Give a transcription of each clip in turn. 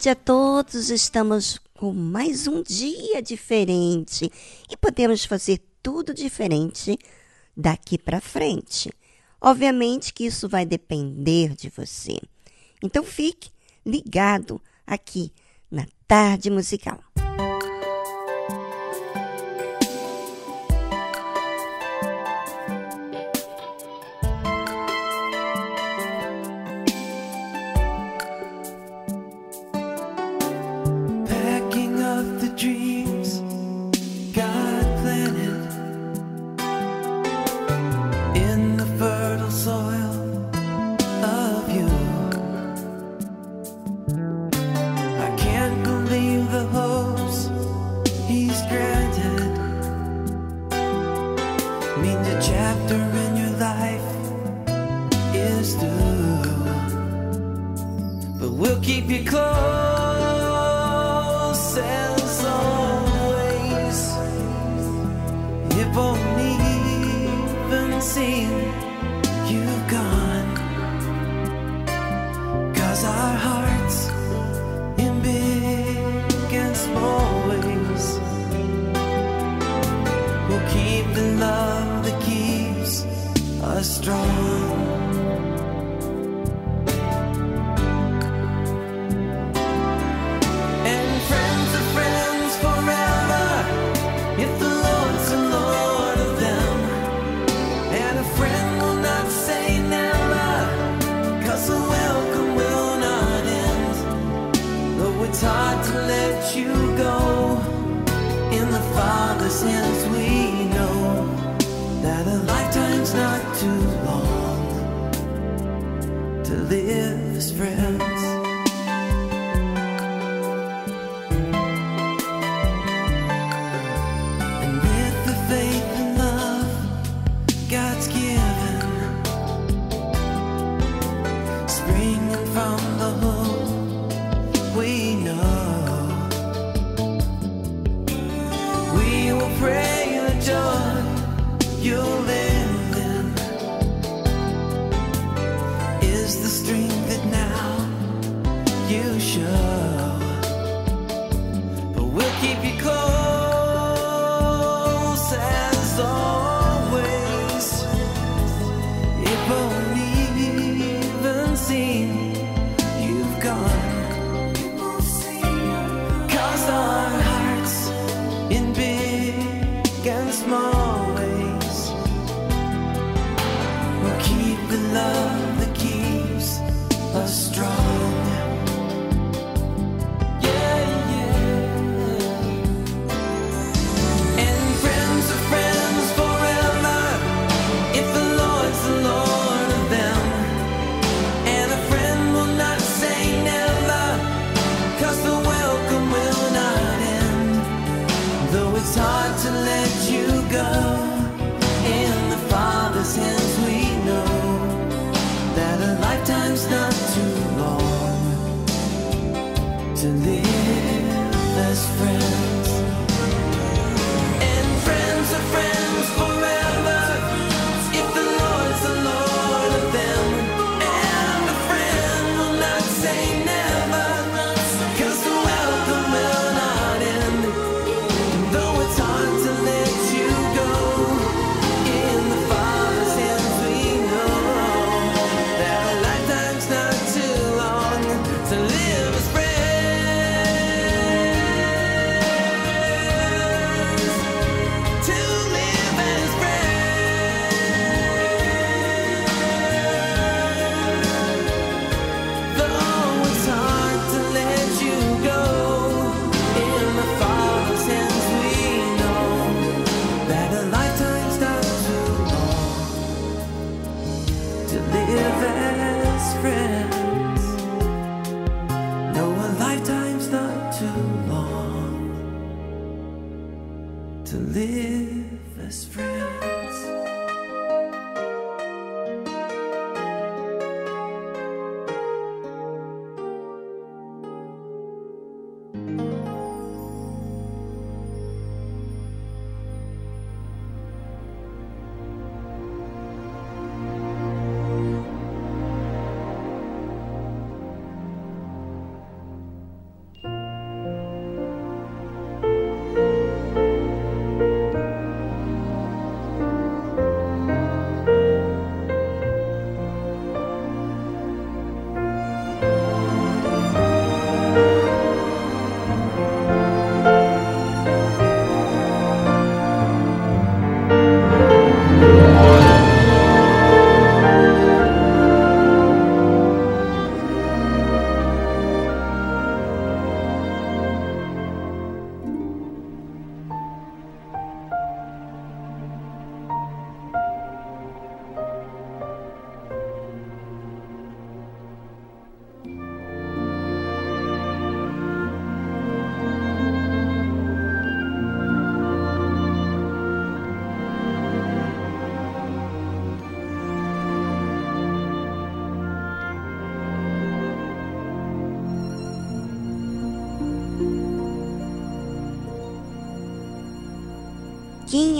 Tarde a todos. Estamos com mais um dia diferente e podemos fazer tudo diferente daqui para frente. Obviamente que isso vai depender de você. Então fique ligado aqui na Tarde Musical.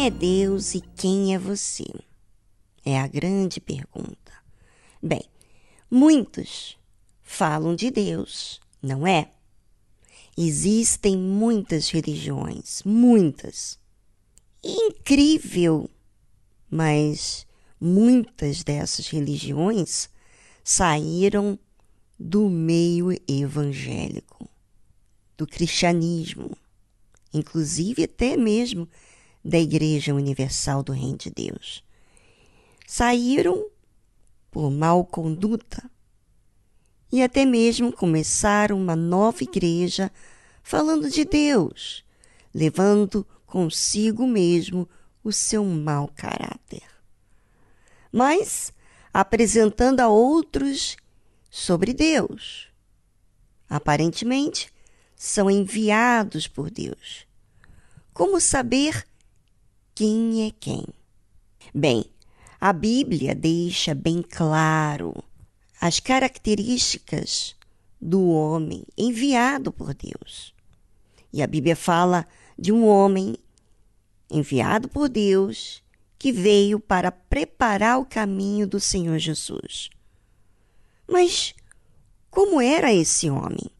Quem é Deus e quem é você? É a grande pergunta. Bem, muitos falam de Deus, não é? Existem muitas religiões, muitas. Incrível! Mas muitas dessas religiões saíram do meio evangélico, do cristianismo, inclusive até mesmo da Igreja Universal do Reino de Deus. Saíram por mal conduta e até mesmo começaram uma nova igreja falando de Deus, levando consigo mesmo o seu mau caráter. Mas apresentando a outros sobre Deus. Aparentemente, são enviados por Deus. Como saber quem é quem? Bem, a Bíblia deixa bem claro as características do homem enviado por Deus. E a Bíblia fala de um homem enviado por Deus que veio para preparar o caminho do Senhor Jesus. Mas como era esse homem?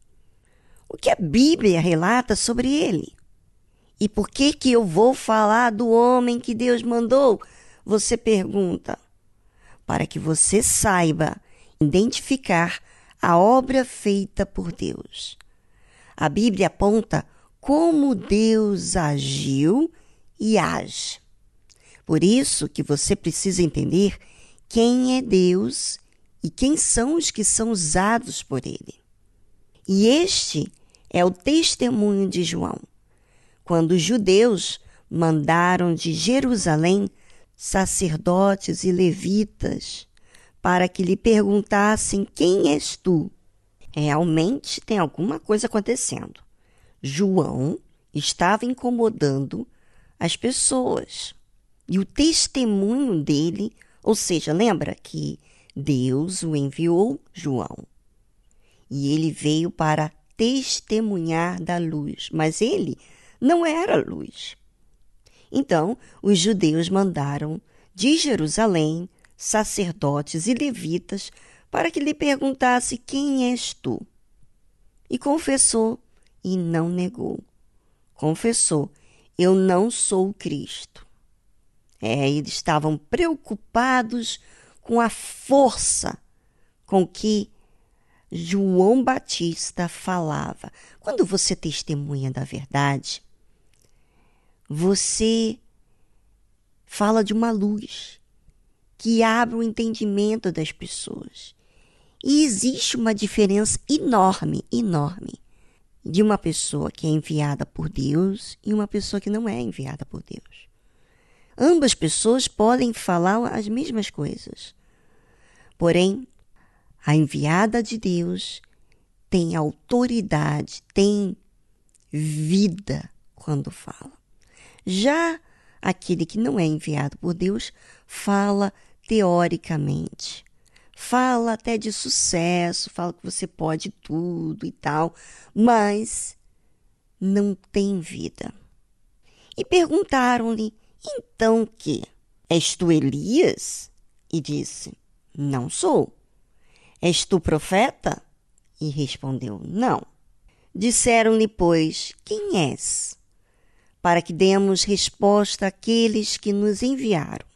O que a Bíblia relata sobre ele? E por que que eu vou falar do homem que Deus mandou? Você pergunta. Para que você saiba identificar a obra feita por Deus. A Bíblia aponta como Deus agiu e age. Por isso que você precisa entender quem é Deus e quem são os que são usados por ele. E este é o testemunho de João. Quando os judeus mandaram de Jerusalém sacerdotes e levitas para que lhe perguntassem: Quem és tu? Realmente tem alguma coisa acontecendo. João estava incomodando as pessoas. E o testemunho dele, ou seja, lembra que Deus o enviou João. E ele veio para testemunhar da luz, mas ele não era luz. Então, os judeus mandaram de Jerusalém sacerdotes e levitas para que lhe perguntasse: Quem és tu? E confessou e não negou. Confessou: Eu não sou Cristo. É, eles estavam preocupados com a força com que João Batista falava. Quando você testemunha da verdade, você fala de uma luz que abre o entendimento das pessoas. E existe uma diferença enorme, enorme, de uma pessoa que é enviada por Deus e uma pessoa que não é enviada por Deus. Ambas pessoas podem falar as mesmas coisas. Porém, a enviada de Deus tem autoridade, tem vida quando fala. Já aquele que não é enviado por Deus fala teoricamente. Fala até de sucesso, fala que você pode tudo e tal, mas não tem vida. E perguntaram-lhe: então que? És tu Elias? E disse: Não sou. És tu profeta? E respondeu: Não. Disseram-lhe, pois, quem és? Para que demos resposta àqueles que nos enviaram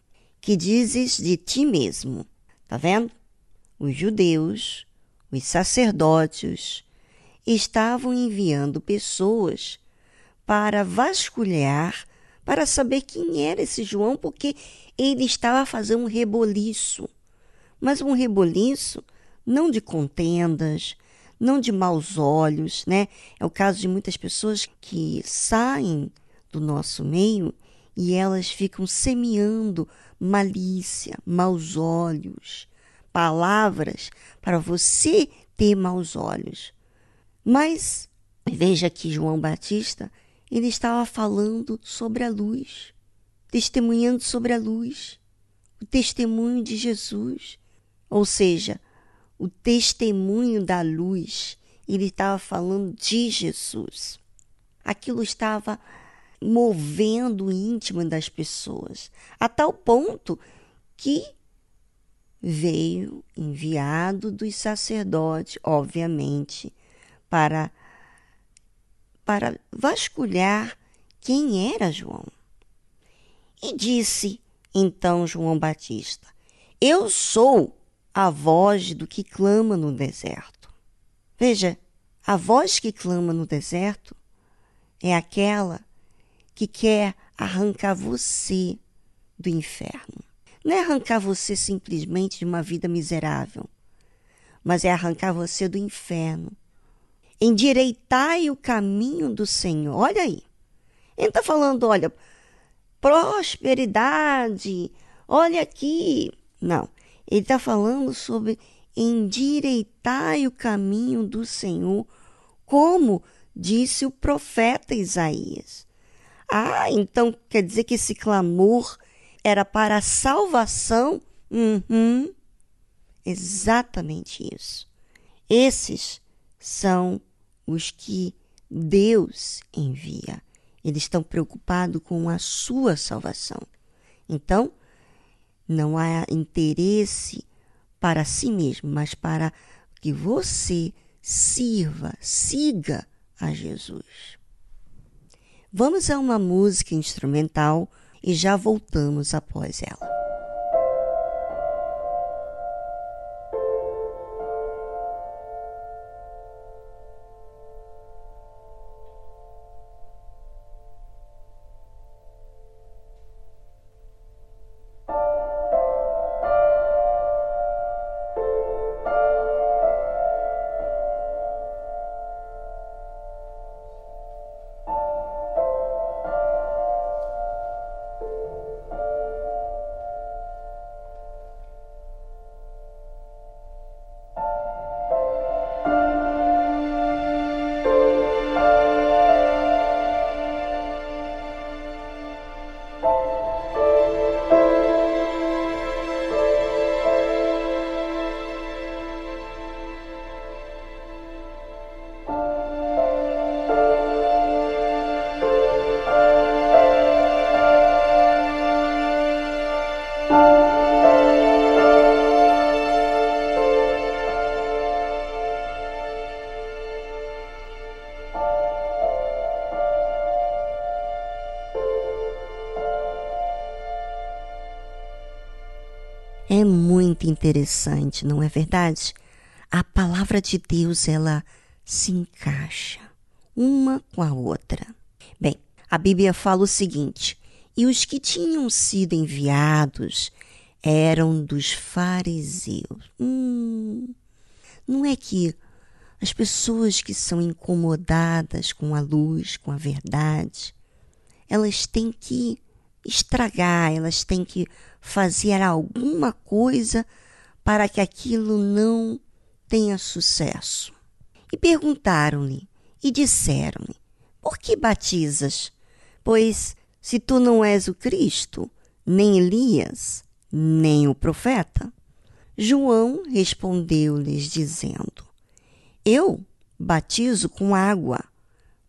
que dizes de ti mesmo. Tá vendo? Os judeus, os sacerdotes, estavam enviando pessoas para vasculhar, para saber quem era esse João, porque ele estava fazendo um reboliço. Mas um reboliço não de contendas, não de maus olhos, né? É o caso de muitas pessoas que saem do nosso meio e elas ficam semeando malícia, maus olhos, palavras para você ter maus olhos. Mas veja que João Batista, ele estava falando sobre a luz, testemunhando sobre a luz, o testemunho de Jesus, ou seja, o testemunho da luz. Ele estava falando de Jesus. Aquilo estava movendo o íntimo das pessoas, a tal ponto que veio enviado dos sacerdotes, obviamente, para para vasculhar quem era João. E disse então João Batista: Eu sou a voz do que clama no deserto. Veja, a voz que clama no deserto é aquela que quer arrancar você do inferno. Não é arrancar você simplesmente de uma vida miserável, mas é arrancar você do inferno. Endireitai o caminho do Senhor. Olha aí. Ele está falando, olha, prosperidade, olha aqui. Não, ele está falando sobre endireitar o caminho do Senhor, como disse o profeta Isaías. Ah, então quer dizer que esse clamor era para a salvação? Uhum, exatamente isso. Esses são os que Deus envia. Eles estão preocupados com a sua salvação. Então, não há interesse para si mesmo, mas para que você sirva, siga a Jesus. Vamos a uma música instrumental e já voltamos após ela. Interessante, não é verdade? A palavra de Deus, ela se encaixa uma com a outra. Bem, a Bíblia fala o seguinte: e os que tinham sido enviados eram dos fariseus. Hum, não é que as pessoas que são incomodadas com a luz, com a verdade, elas têm que estragar, elas têm que fazer alguma coisa para que aquilo não tenha sucesso. E perguntaram-lhe e disseram-lhe: Por que batizas? Pois se tu não és o Cristo, nem Elias, nem o profeta. João respondeu-lhes, dizendo: Eu batizo com água,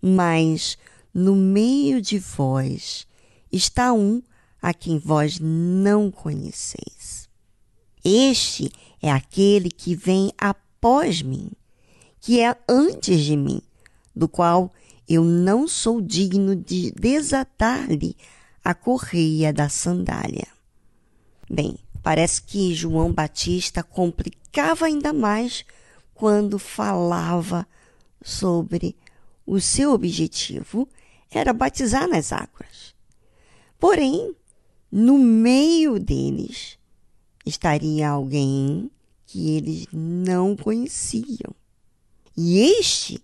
mas no meio de vós está um a quem vós não conheceis. Este é aquele que vem após mim, que é antes de mim, do qual eu não sou digno de desatar-lhe a correia da sandália. Bem, parece que João Batista complicava ainda mais quando falava sobre o seu objetivo era batizar nas águas. Porém, no meio deles estaria alguém que eles não conheciam. E este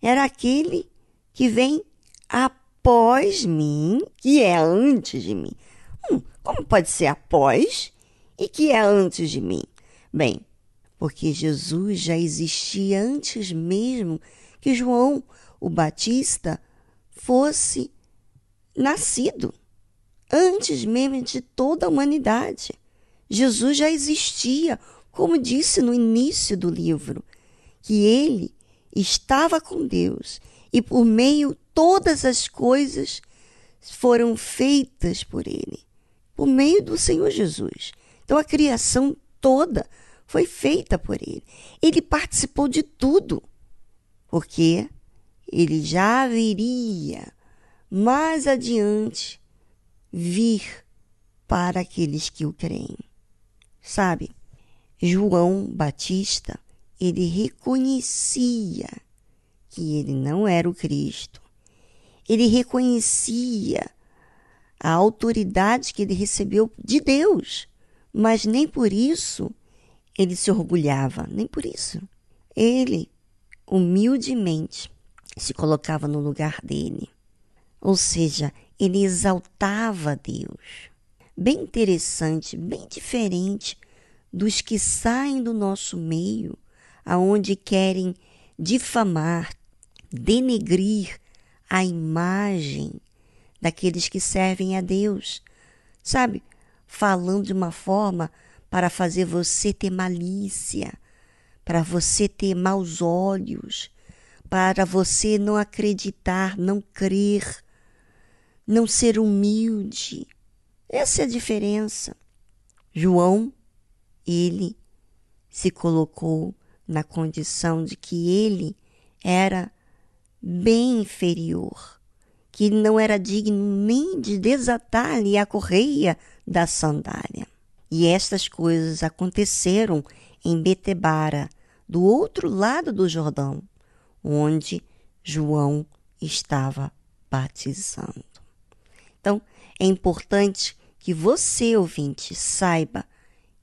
era aquele que vem após mim, que é antes de mim. Hum, como pode ser após e que é antes de mim? Bem, porque Jesus já existia antes mesmo que João o Batista fosse nascido antes mesmo de toda a humanidade. Jesus já existia, como disse no início do livro, que ele estava com Deus e por meio todas as coisas foram feitas por ele, por meio do Senhor Jesus. Então a criação toda foi feita por ele. Ele participou de tudo, porque ele já viria mais adiante vir para aqueles que o creem. Sabe, João Batista, ele reconhecia que ele não era o Cristo. Ele reconhecia a autoridade que ele recebeu de Deus, mas nem por isso ele se orgulhava, nem por isso. Ele, humildemente, se colocava no lugar dele. Ou seja, ele exaltava Deus. Bem interessante, bem diferente dos que saem do nosso meio, aonde querem difamar, denegrir a imagem daqueles que servem a Deus. Sabe? Falando de uma forma para fazer você ter malícia, para você ter maus olhos, para você não acreditar, não crer, não ser humilde. Essa é a diferença. João, ele se colocou na condição de que ele era bem inferior, que não era digno nem de desatar-lhe a correia da sandália. E estas coisas aconteceram em Betebara, do outro lado do Jordão, onde João estava batizando. Então, é importante que você, ouvinte, saiba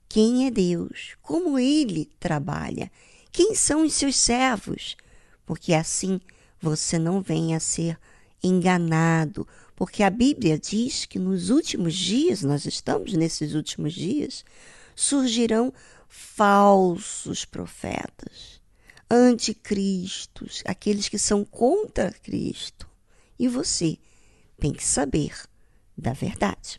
quem é Deus, como ele trabalha, quem são os seus servos, porque assim você não venha a ser enganado, porque a Bíblia diz que nos últimos dias, nós estamos nesses últimos dias, surgirão falsos profetas, anticristos, aqueles que são contra Cristo. E você tem que saber da verdade.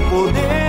Poder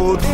pra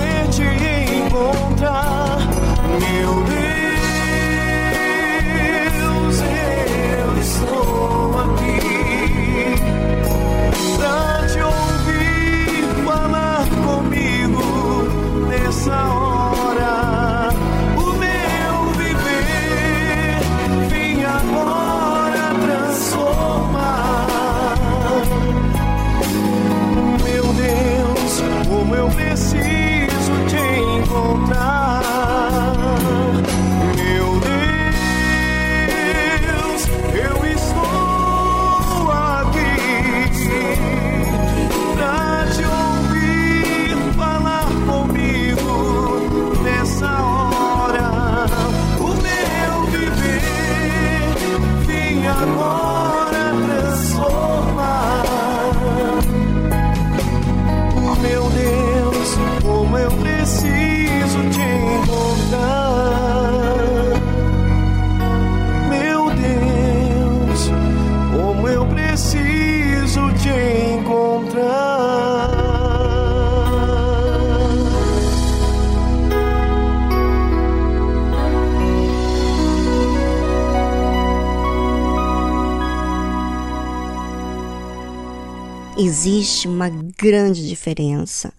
grande diferença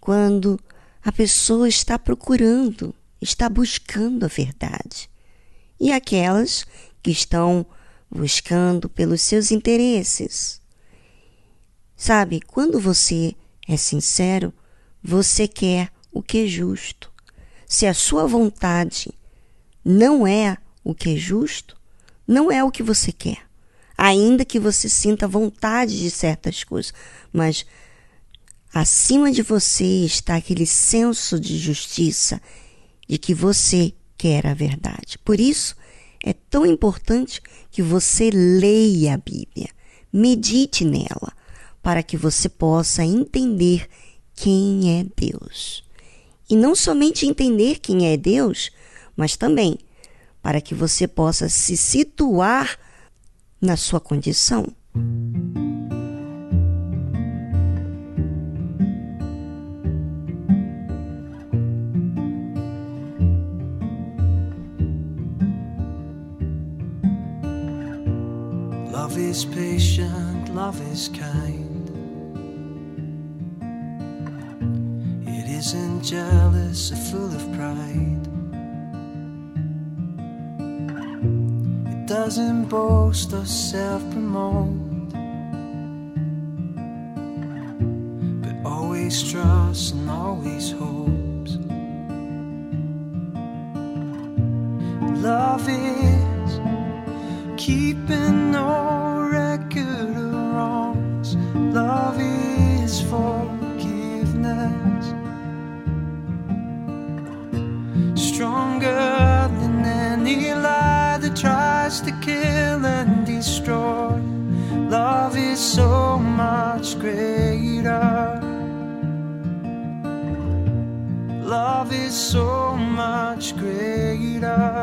quando a pessoa está procurando, está buscando a verdade, e aquelas que estão buscando pelos seus interesses. Sabe, quando você é sincero, você quer o que é justo. Se a sua vontade não é o que é justo, não é o que você quer. Ainda que você sinta vontade de certas coisas, mas acima de você está aquele senso de justiça de que você quer a verdade. Por isso, é tão importante que você leia a Bíblia, medite nela, para que você possa entender quem é Deus. E não somente entender quem é Deus, mas também para que você possa se situar na sua condição. Love is patient, love is kind. It isn't jealous or full of pride. It doesn't boast or self promote, but always trusts and always hopes. Love is keeping no record of wrongs. Love is forgiveness. Stronger than any lie that tries to kill and destroy. Love is so much greater. Love is so much greater.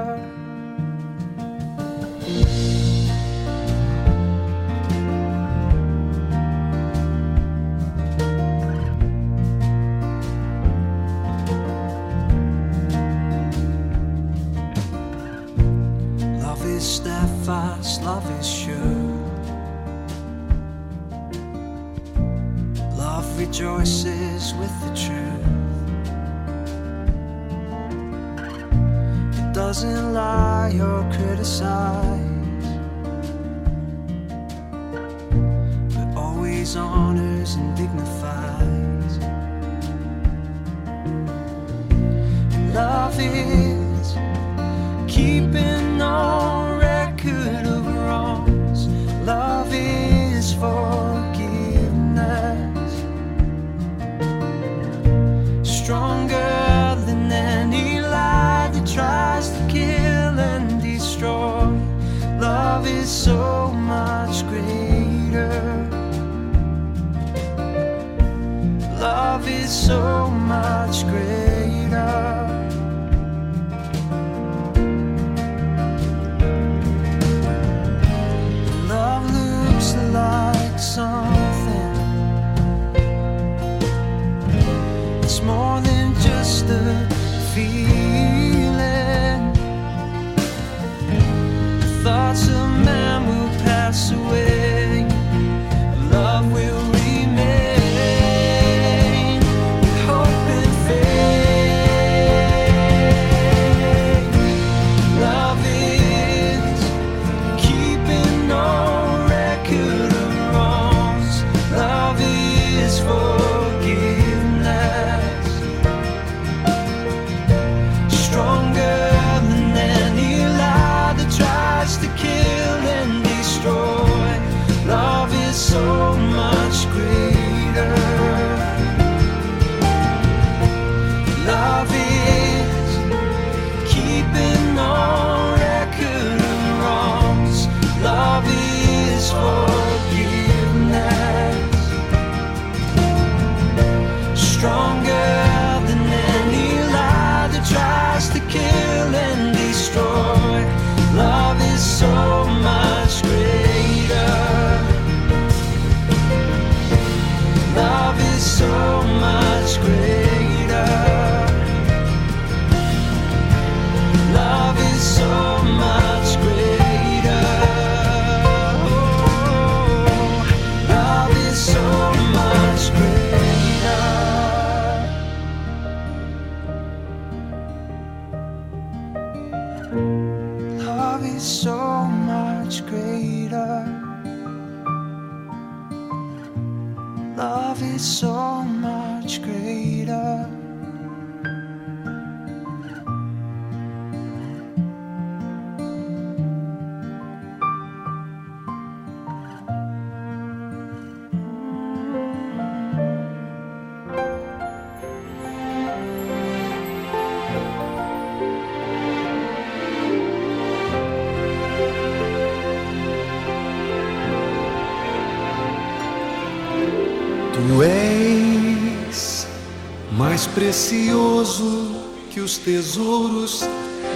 precioso que os tesouros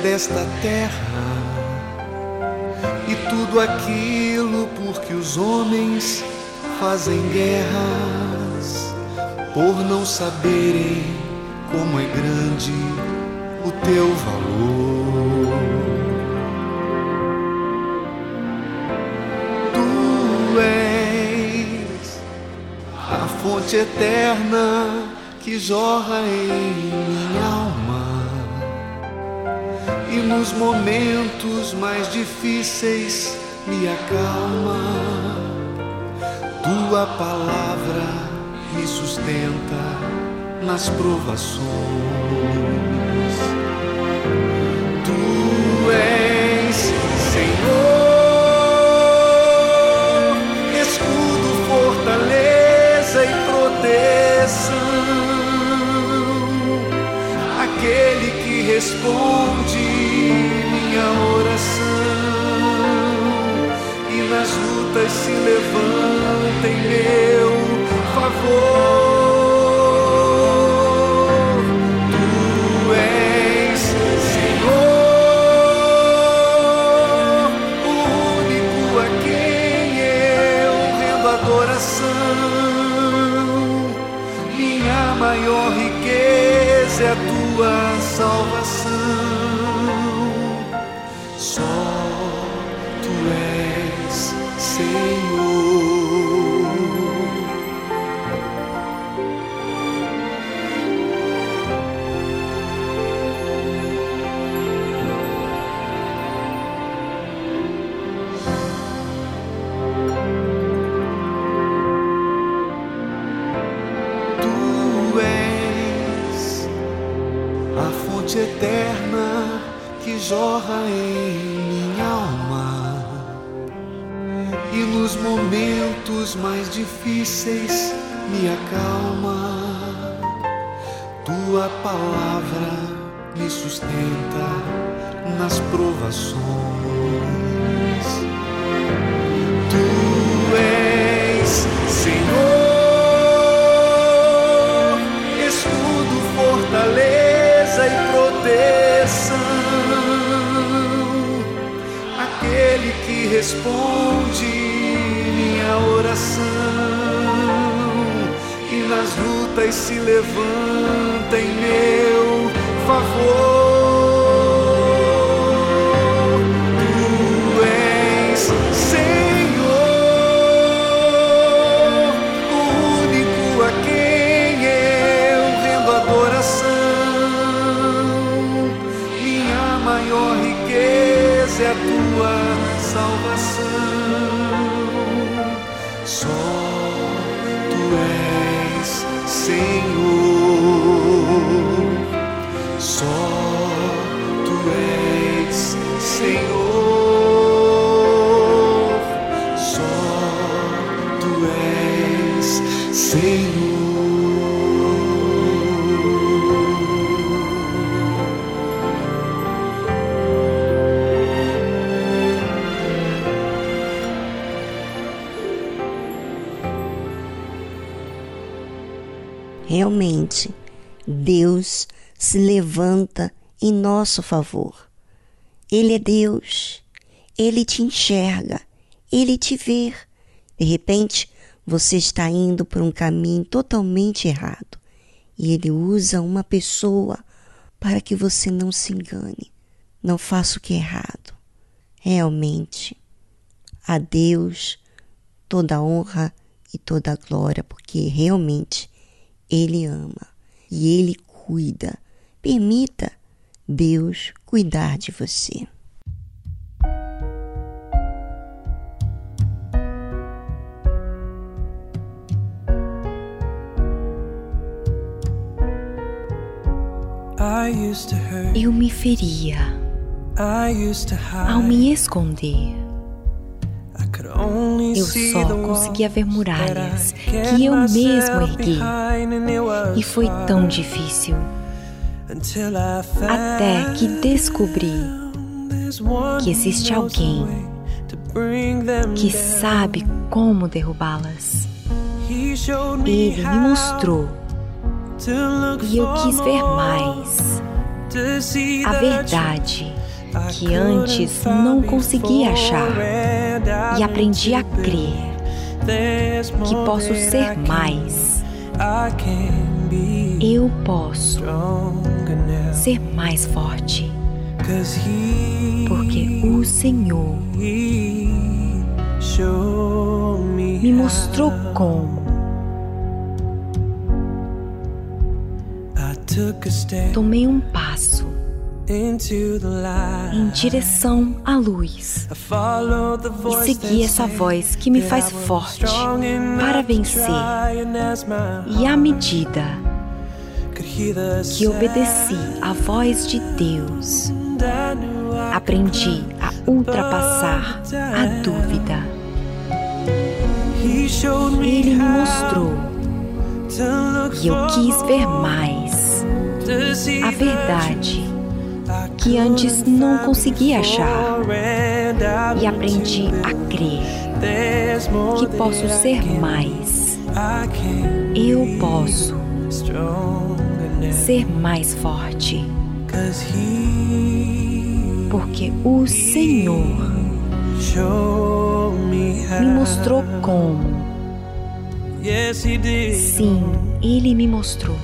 desta terra e tudo aquilo por que os homens fazem guerras por não saberem como é grande o teu valor. Tu és a fonte eterna que jorra em minha alma. E nos momentos mais difíceis me acalma. Tua palavra me sustenta nas provações. responde minha oração e nas lutas se levanta. Difíceis me acalma. Tua palavra me sustenta nas provações. Se nosso favor. Ele é Deus. Ele te enxerga. Ele te vê. De repente, você está indo por um caminho totalmente errado. E ele usa uma pessoa para que você não se engane. Não faça o que é errado. Realmente, a Deus toda honra e toda glória, porque realmente Ele ama e Ele cuida. Permita Deus cuidar de você. Eu me feria ao me esconder. Eu só conseguia ver muralhas que eu mesmo ergui. E foi tão difícil até que descobri que existe alguém que sabe como derrubá-las. Ele me mostrou e eu quis ver mais a verdade que antes não conseguia achar. E aprendi a crer que posso ser mais. Eu posso. Ser mais forte, porque o Senhor me mostrou como. Tomei um passo em direção à luz e segui essa voz que me faz forte para vencer. E à medida que obedeci à voz de Deus, aprendi a ultrapassar a dúvida. Ele me mostrou e eu quis ver mais a verdade que antes não conseguia achar. e aprendi a crer que posso ser mais. Eu posso. Ser mais forte, porque o Senhor me mostrou como. Sim, Ele me mostrou.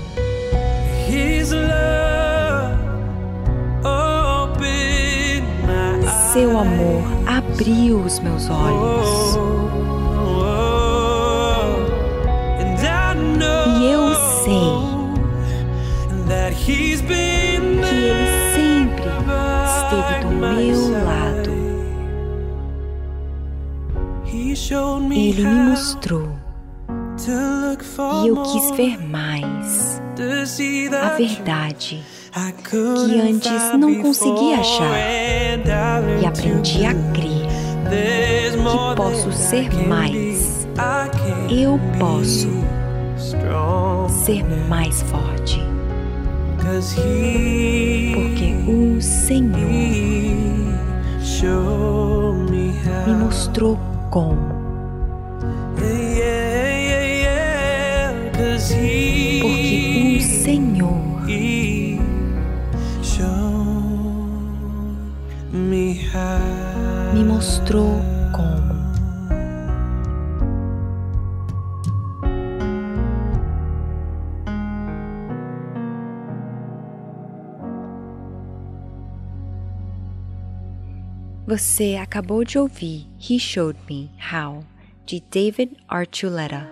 Seu amor abriu os meus olhos. que Ele sempre esteve do meu lado. Ele me mostrou. e eu quis ver mais. A verdade que antes não conseguia achar. E aprendi a crer que posso ser mais. Eu posso ser mais forte. Porque o Senhor me mostrou como. Porque o Senhor me mostrou Você acabou de ouvir He Showed Me How, de David Archuleta.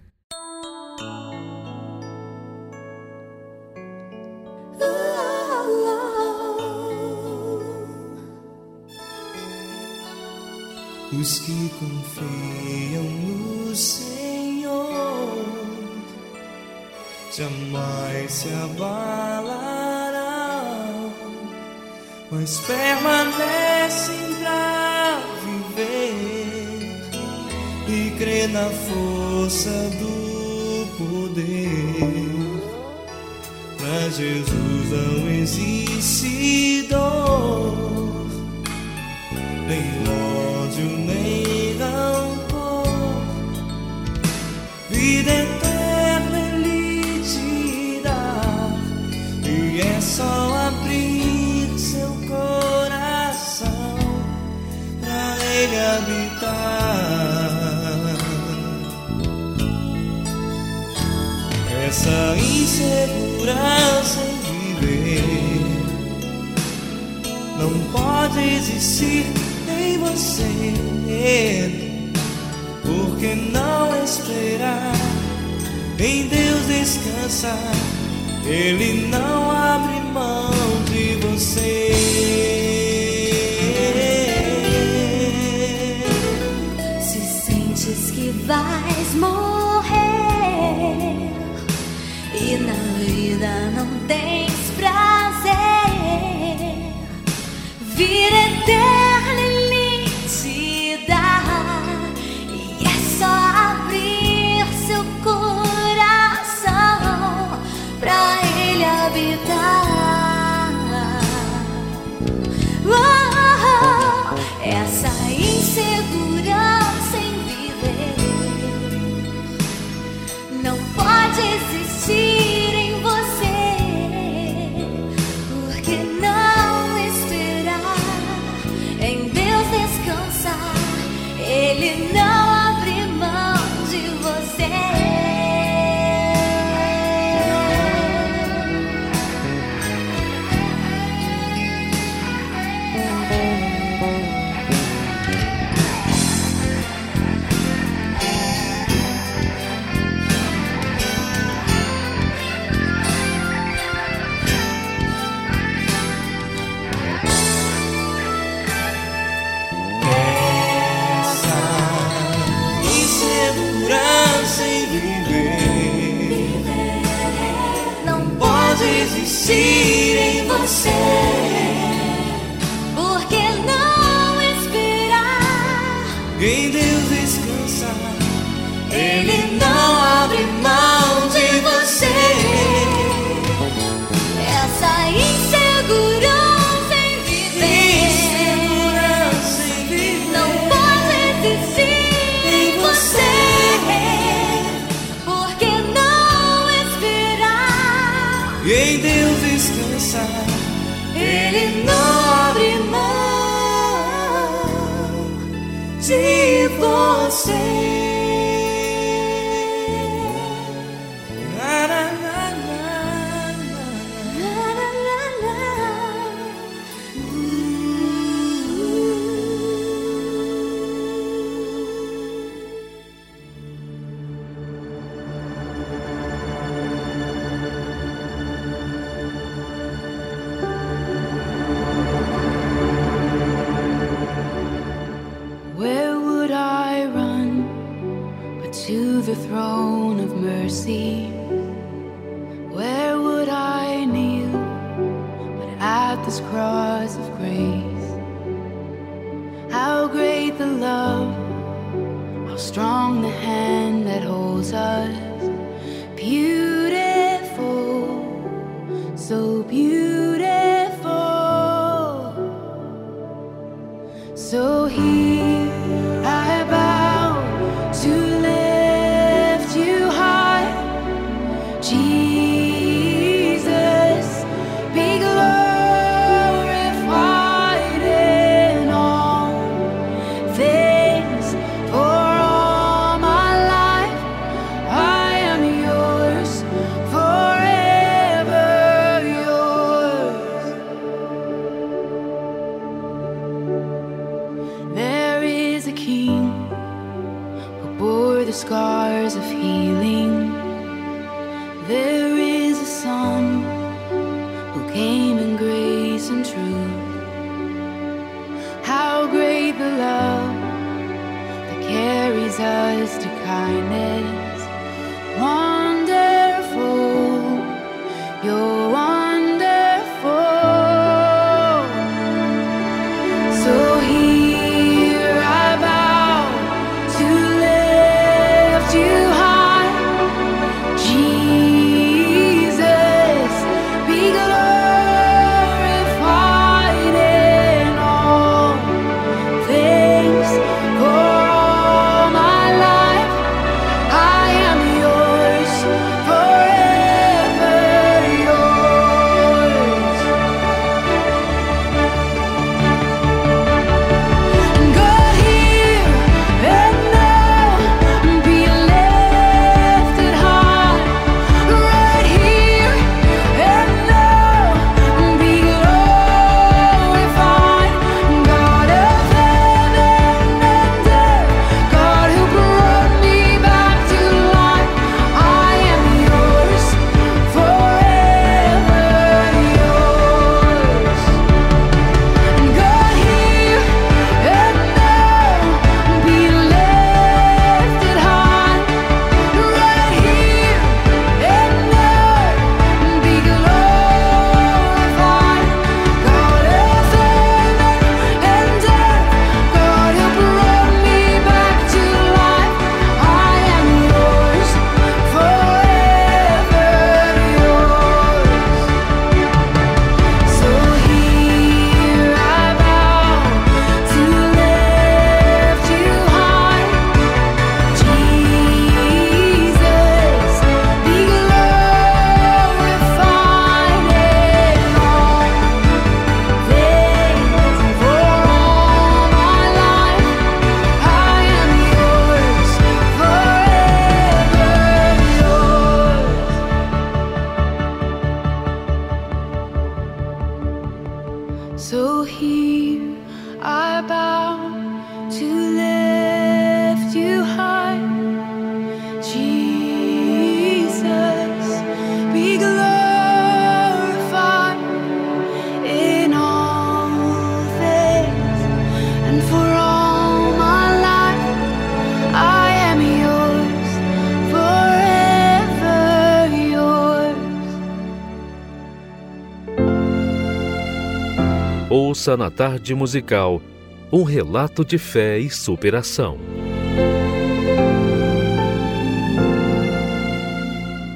Ouça na tarde musical um relato de fé e superação.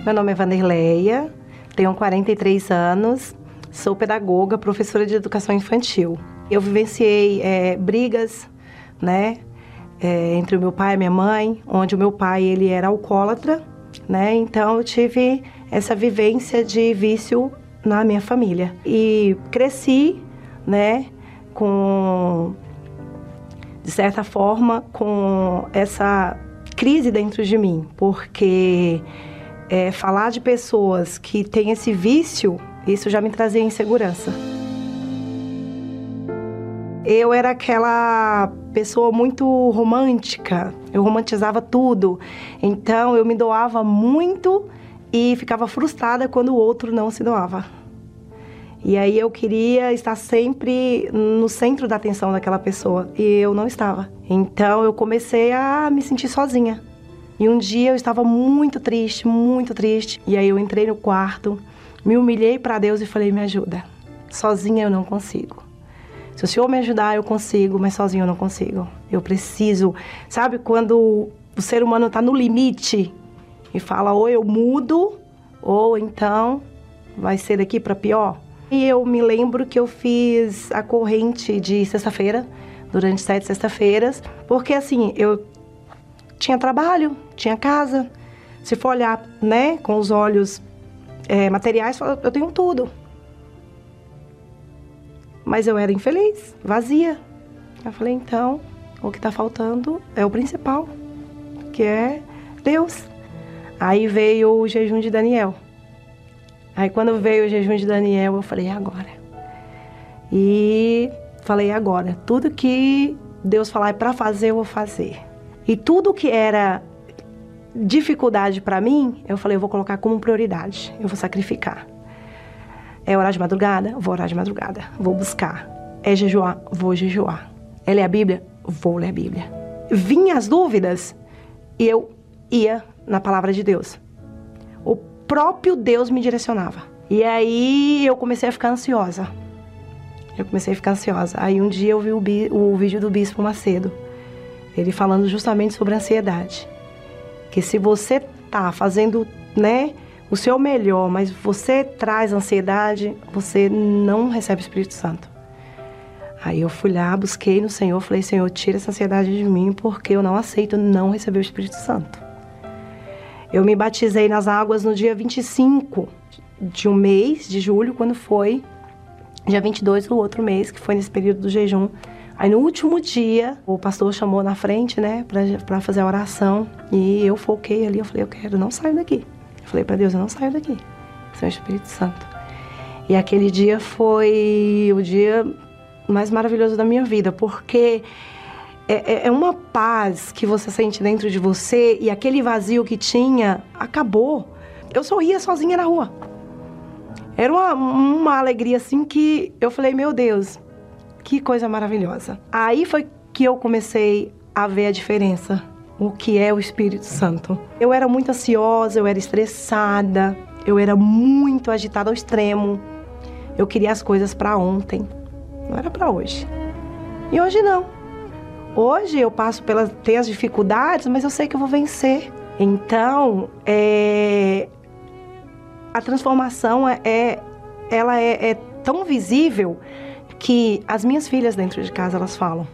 Meu nome é Vanderleia, tenho 43 anos, sou pedagoga, professora de educação infantil. Eu vivenciei eh, brigas, né, eh, entre o meu pai e minha mãe, onde o meu pai ele era alcoólatra, né, então eu tive essa vivência de vício na minha família e cresci, né, com de certa forma, com essa crise dentro de mim, porque é, falar de pessoas que têm esse vício, isso já me trazia insegurança. Eu era aquela pessoa muito romântica, eu romantizava tudo, então eu me doava muito e ficava frustrada quando o outro não se doava. E aí eu queria estar sempre no centro da atenção daquela pessoa e eu não estava. Então eu comecei a me sentir sozinha. E um dia eu estava muito triste, muito triste. E aí eu entrei no quarto, me humilhei para Deus e falei: "Me ajuda. Sozinha eu não consigo. Se o Senhor me ajudar, eu consigo, mas sozinho eu não consigo. Eu preciso, sabe quando o ser humano está no limite e fala ou eu mudo ou então vai ser daqui para pior. E eu me lembro que eu fiz a corrente de sexta-feira, durante sete sexta-feiras, porque assim, eu tinha trabalho, tinha casa. Se for olhar, né, com os olhos é, materiais, eu tenho tudo. Mas eu era infeliz, vazia. Eu falei, então, o que está faltando é o principal, que é Deus. Aí veio o jejum de Daniel. Aí quando veio o jejum de Daniel, eu falei, agora. E falei, agora. Tudo que Deus falar é para fazer, eu vou fazer. E tudo que era dificuldade para mim, eu falei, eu vou colocar como prioridade, eu vou sacrificar. É orar de madrugada? Vou orar de madrugada. Vou buscar. É jejuar? Vou jejuar. É ler a Bíblia? Vou ler a Bíblia. Vinha as dúvidas e eu ia na palavra de Deus. Próprio Deus me direcionava. E aí eu comecei a ficar ansiosa. Eu comecei a ficar ansiosa. Aí um dia eu vi o, o vídeo do Bispo Macedo. Ele falando justamente sobre ansiedade. Que se você tá fazendo, né, o seu melhor, mas você traz ansiedade, você não recebe o Espírito Santo. Aí eu fui lá, busquei no Senhor, falei: Senhor, tira essa ansiedade de mim, porque eu não aceito não receber o Espírito Santo. Eu me batizei nas águas no dia 25 de um mês de julho, quando foi dia 22 do outro mês, que foi nesse período do jejum. Aí no último dia, o pastor chamou na frente, né, para fazer a oração, e eu foquei ali, eu falei: Eu quero, não saio daqui. Eu falei para Deus, eu não saio daqui. Senhor Espírito Santo. E aquele dia foi o dia mais maravilhoso da minha vida, porque é, é, é, uma paz que você sente dentro de você e aquele vazio que tinha acabou. Eu só ia sozinha na rua. Era uma, uma alegria assim que eu falei, meu Deus, que coisa maravilhosa. Aí foi que eu comecei a ver a diferença o que é o Espírito Santo. Eu era muito ansiosa, eu era estressada, eu era muito agitada ao extremo. Eu queria as coisas para ontem, não era para hoje. E hoje não. Hoje eu passo pelas tenho as dificuldades, mas eu sei que eu vou vencer. Então, é, a transformação é, é ela é, é tão visível que as minhas filhas dentro de casa elas falam: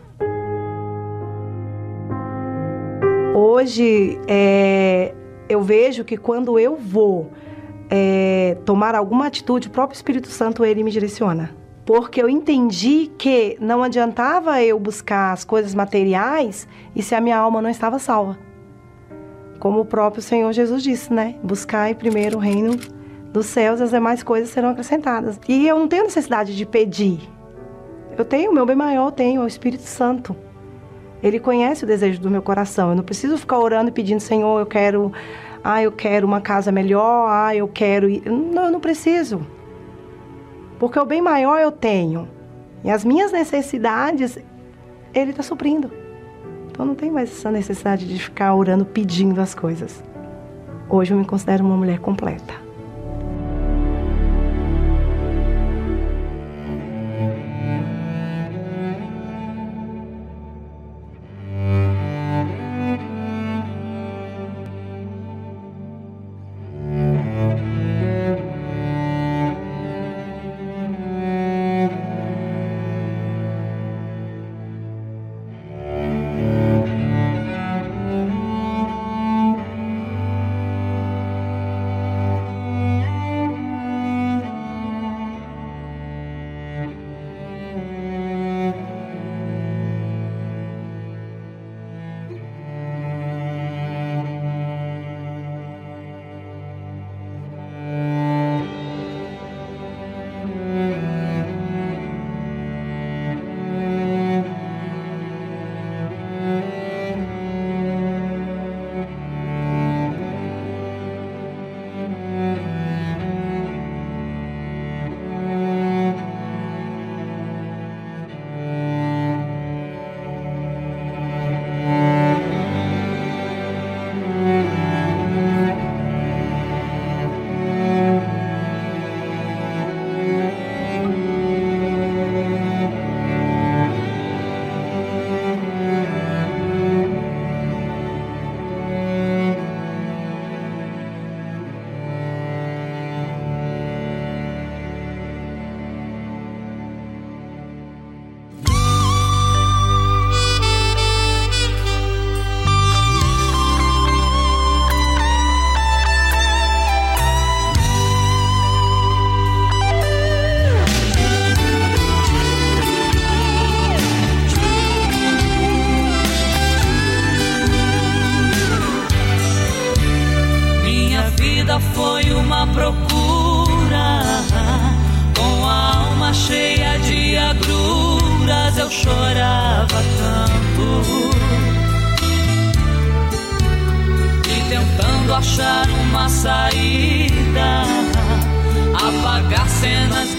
Hoje é, eu vejo que quando eu vou é, tomar alguma atitude, o próprio Espírito Santo ele me direciona. Porque eu entendi que não adiantava eu buscar as coisas materiais e se a minha alma não estava salva. Como o próprio Senhor Jesus disse, né? Buscai primeiro o reino dos céus e as demais coisas serão acrescentadas. E eu não tenho necessidade de pedir. Eu tenho, o meu bem maior eu tenho, é o Espírito Santo. Ele conhece o desejo do meu coração. Eu não preciso ficar orando e pedindo, Senhor, eu quero, ah, eu quero uma casa melhor, ah, eu quero. Não, eu não preciso. Porque o bem maior eu tenho. E as minhas necessidades, Ele está suprindo. Então não tem mais essa necessidade de ficar orando pedindo as coisas. Hoje eu me considero uma mulher completa.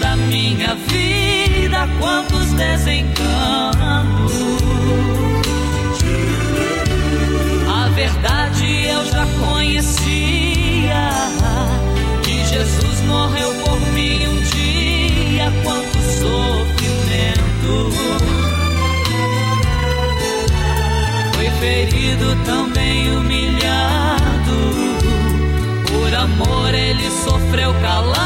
Da minha vida, quantos desencantos. A verdade eu já conhecia, que Jesus morreu por mim um dia, quanto sofrimento. Ferido também humilhado. Por amor ele sofreu calado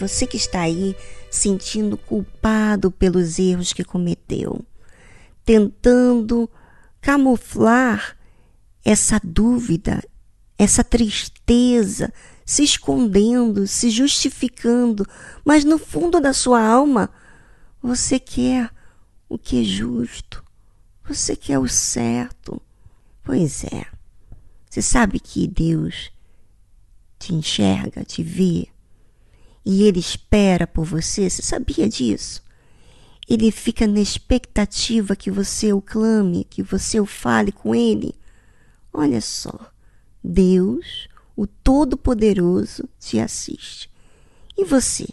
você que está aí sentindo culpado pelos erros que cometeu, tentando camuflar essa dúvida, essa tristeza, se escondendo, se justificando, mas no fundo da sua alma você quer o que é justo, você quer o certo. Pois é, você sabe que Deus te enxerga, te vê, e Ele espera por você, você sabia disso? Ele fica na expectativa que você o clame, que você o fale com Ele. Olha só, Deus, o Todo-Poderoso, te assiste. E você,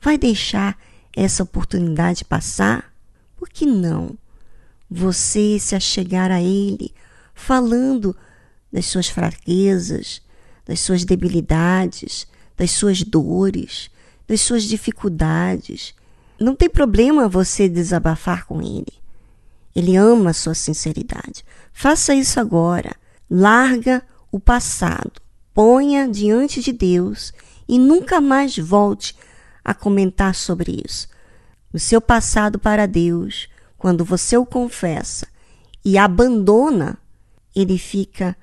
vai deixar essa oportunidade passar? Por que não? Você se achegar a Ele, falando das suas fraquezas, das suas debilidades, das suas dores, das suas dificuldades. Não tem problema você desabafar com ele. Ele ama a sua sinceridade. Faça isso agora. Larga o passado. Ponha diante de Deus e nunca mais volte a comentar sobre isso. O seu passado para Deus, quando você o confessa e abandona, ele fica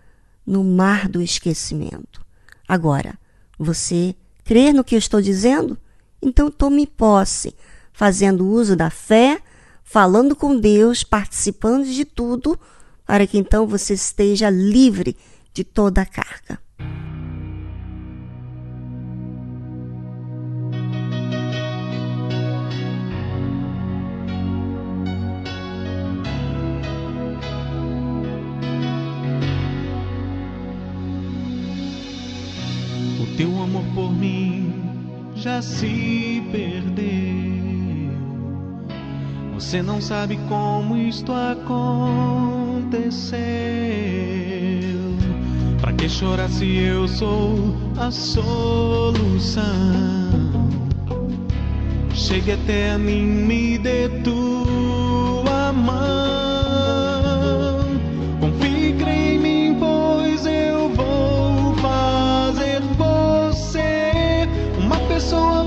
no mar do esquecimento. Agora, você crer no que eu estou dizendo? Então tome posse, fazendo uso da fé, falando com Deus, participando de tudo, para que então você esteja livre de toda a carga. Você não sabe como isto aconteceu. Pra que chorar se eu sou a solução? Chegue até a mim, me dê tua mão. Confie em mim, pois eu vou fazer você uma pessoa.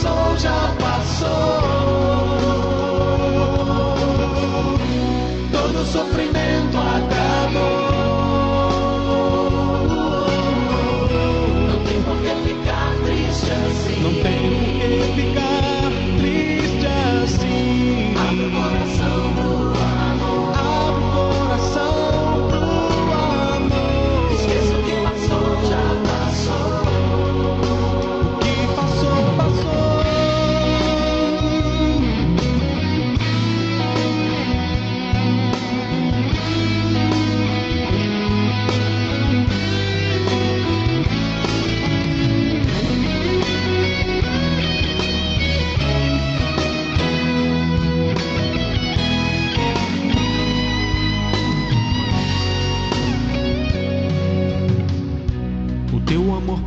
passou, já passou. Todo sofrimento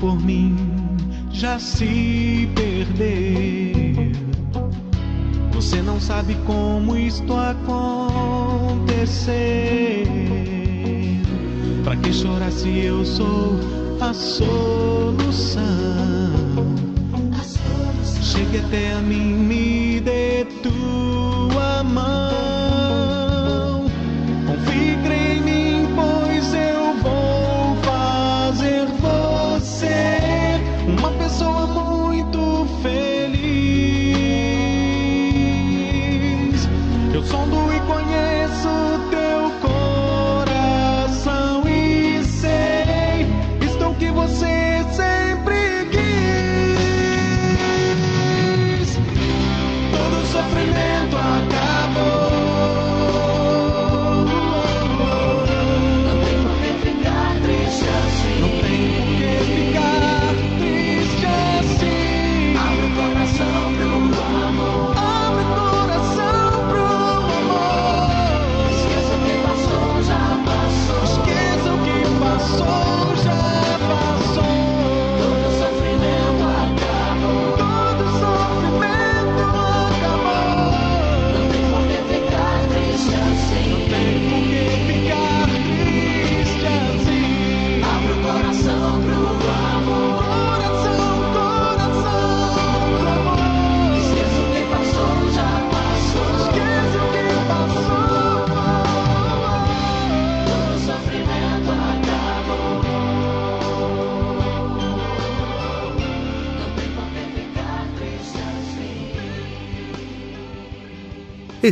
por mim já se perdeu. Você não sabe como isto aconteceu. Pra que chorar se eu sou a solução? A solução. Chegue até a mim, me dê tudo.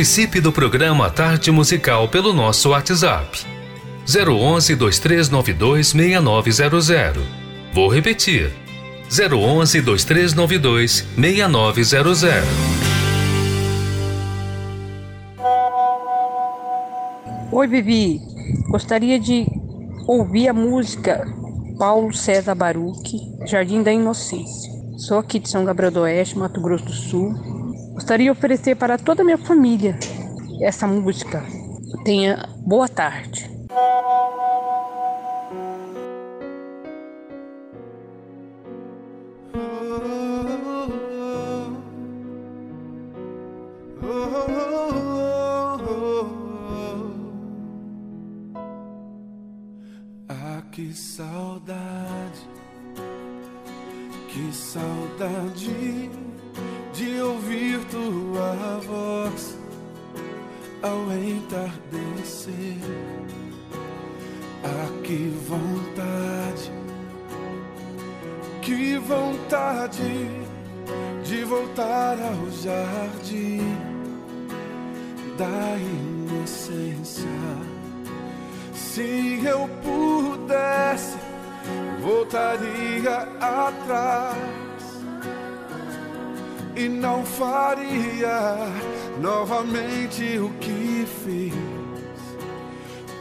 Participe do programa Tarde Musical pelo nosso WhatsApp 011 2392 6900. Vou repetir 011 2392 6900. Oi, Vivi. Gostaria de ouvir a música Paulo César Baruque, Jardim da Inocência. Sou aqui de São Gabriel do Oeste, Mato Grosso do Sul. Gostaria de oferecer para toda a minha família essa música. Tenha boa tarde. de voltar ao jardim da inocência. Se eu pudesse, voltaria atrás e não faria novamente o que fiz.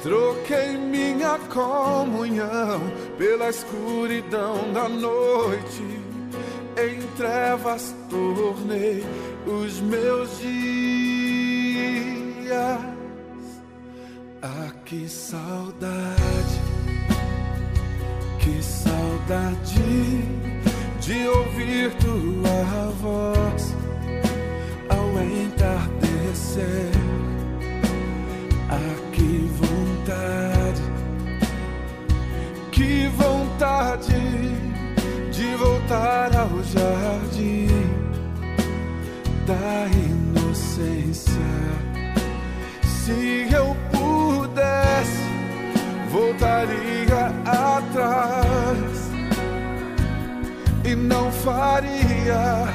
Troquei minha comunhão pela escuridão da noite em trevas tornei os meus dias. Ah, que saudade, que saudade de ouvir tua voz ao entardecer. Ah, que vontade, que vontade voltar ao jardim da inocência. Se eu pudesse, voltaria atrás e não faria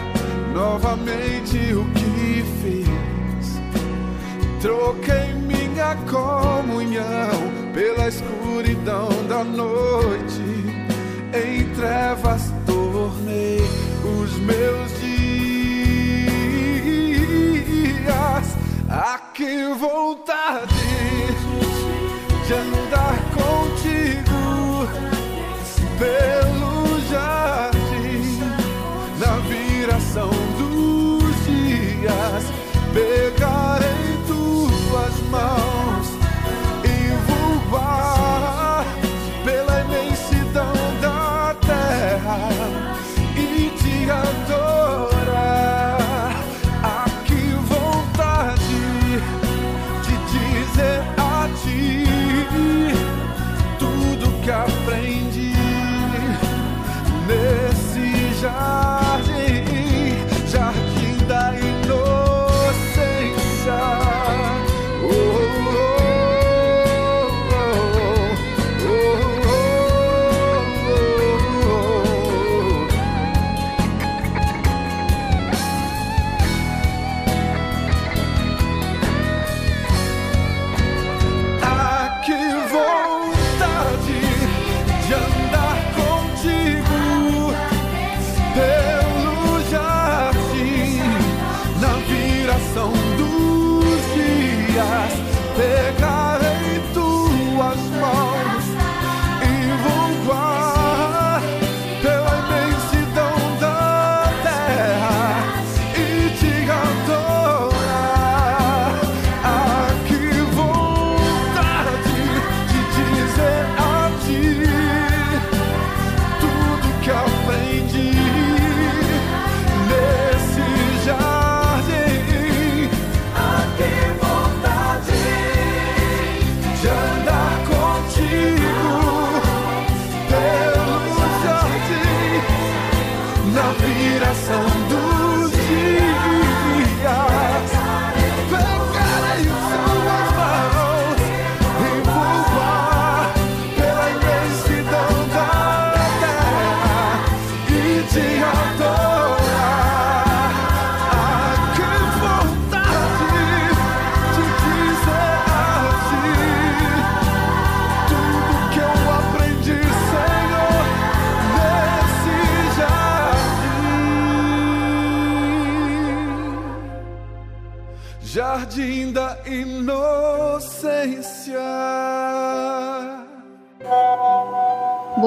novamente o que fiz. Troquei minha comunhão pela escuridão da noite. Em trevas tornei os meus dias. Ah, que vontade de andar contigo pelo jardim na viração dos dias. Pegar em tuas mãos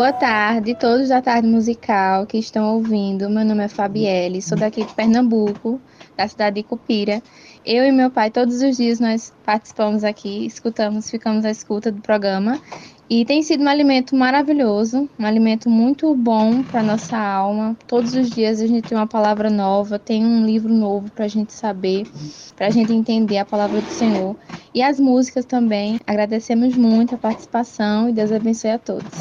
Boa tarde, todos da tarde musical que estão ouvindo. Meu nome é Fabielle, sou daqui de Pernambuco, da cidade de Cupira. Eu e meu pai, todos os dias nós participamos aqui, escutamos, ficamos à escuta do programa. E tem sido um alimento maravilhoso, um alimento muito bom para nossa alma. Todos os dias a gente tem uma palavra nova, tem um livro novo para a gente saber, para a gente entender a palavra do Senhor. E as músicas também. Agradecemos muito a participação e Deus abençoe a todos.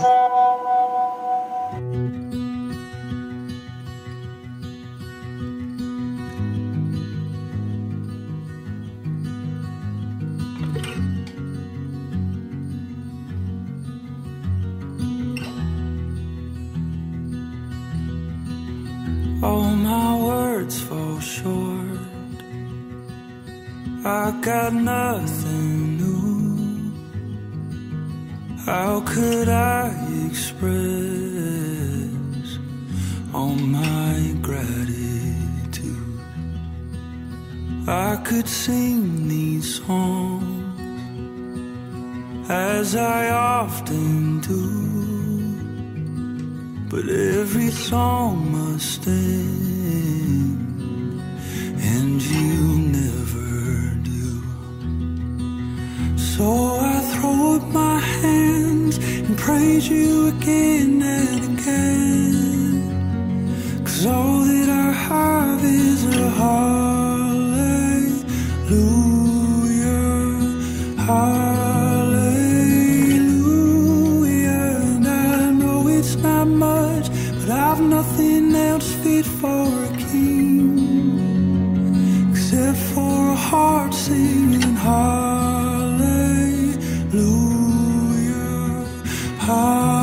All my words fall short. I got nothing new. How could I express all my gratitude? I could sing these songs as I often do. But every song must end, and you never do. So I throw up my hands and praise you again and again. Cause all that I have is a hallelujah. hallelujah. I've nothing else fit for a king except for a heart singing hallelujah, hallelujah.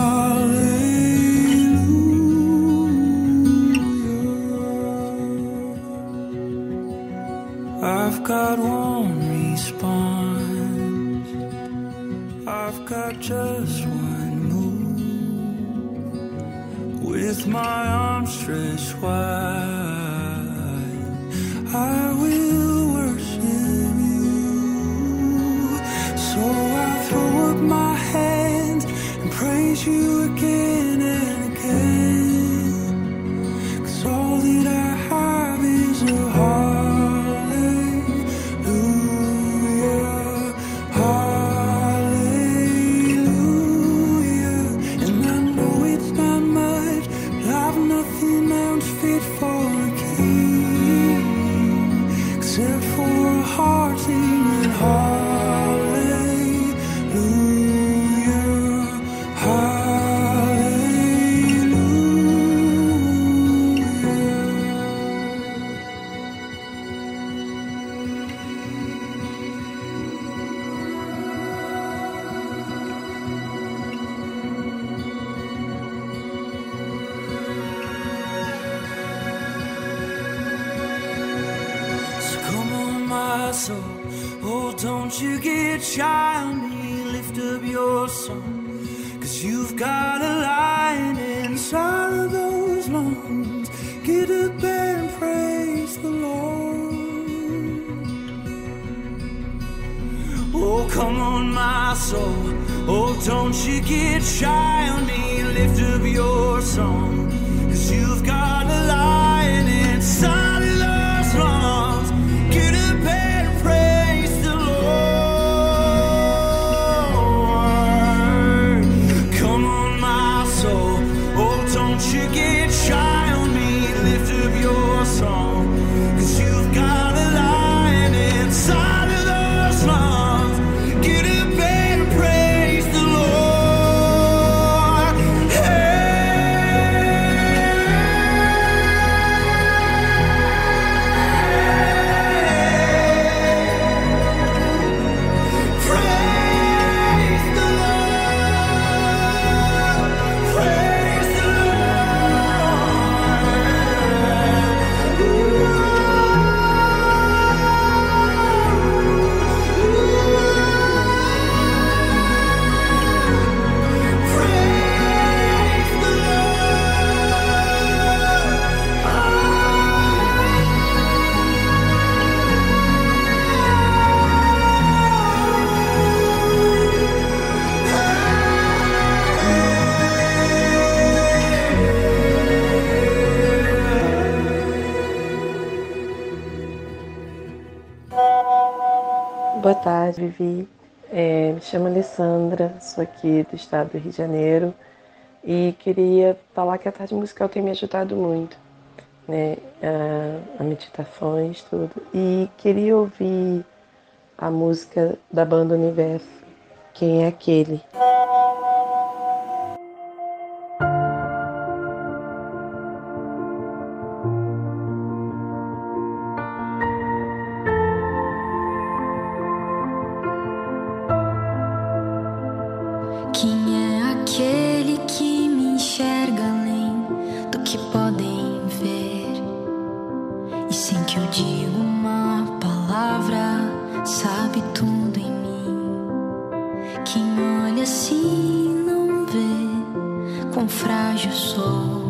With my arms stretched wide. I will worship you. So I throw up my hands and praise you again come on, my soul. Oh, don't you get shy on me. Lift up your song. Cause you've got tarde, Vivi. É, me chamo Alessandra, sou aqui do estado do Rio de Janeiro e queria falar que a tarde musical tem me ajudado muito, né? A, a meditações, tudo. E queria ouvir a música da banda Universo, Quem é Aquele? Aquele que me enxerga além do que podem ver? E sem que eu diga uma palavra, sabe tudo em mim. Quem olha assim não vê quão frágil sou.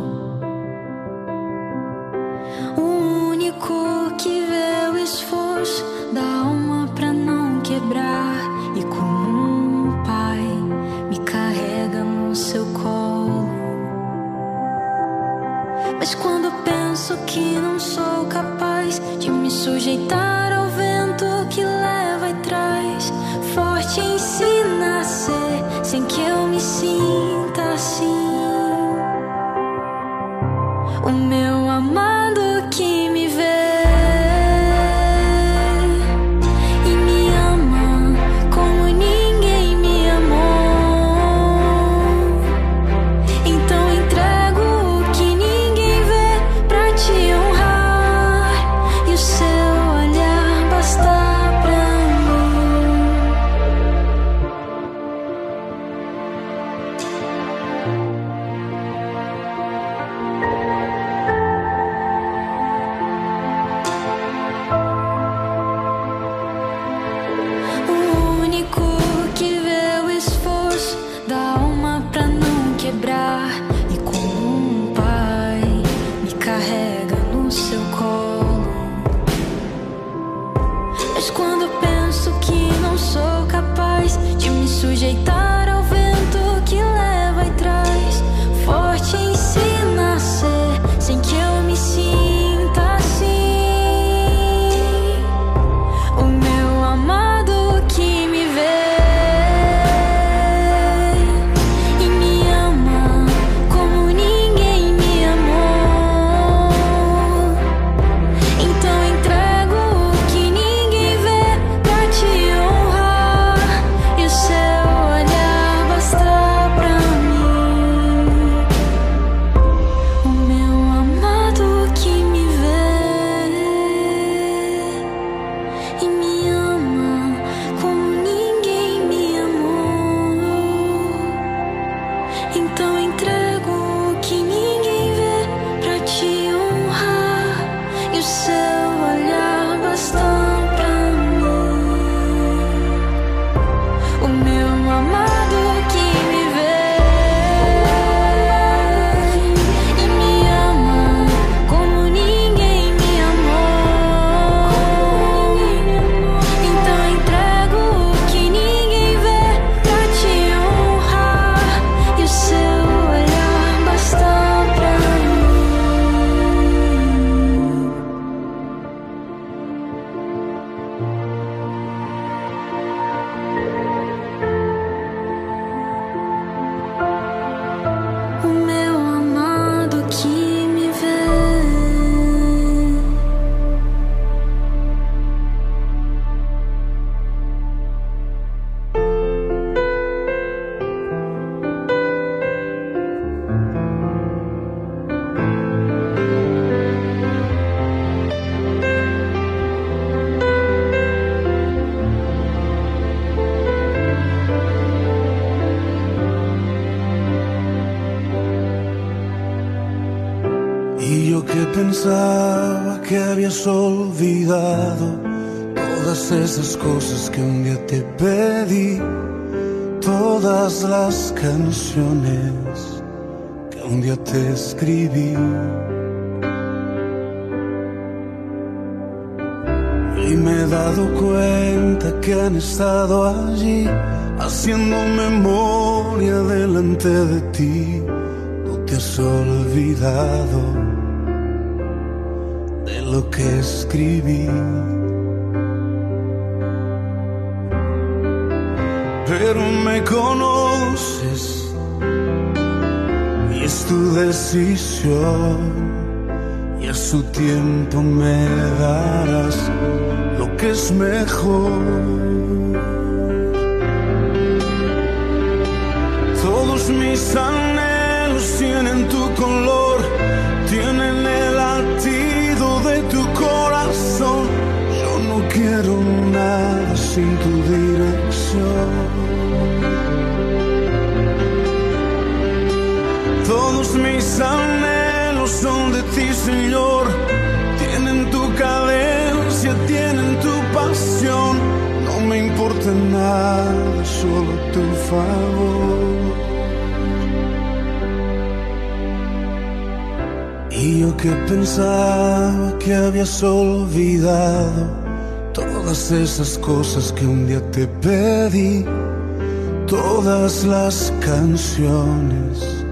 Todas las canciones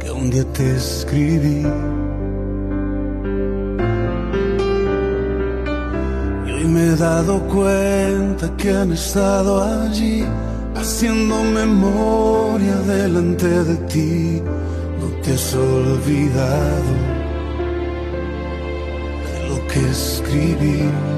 que un día te escribí. Y hoy me he dado cuenta que han estado allí haciendo memoria delante de ti. No te has olvidado de lo que escribí.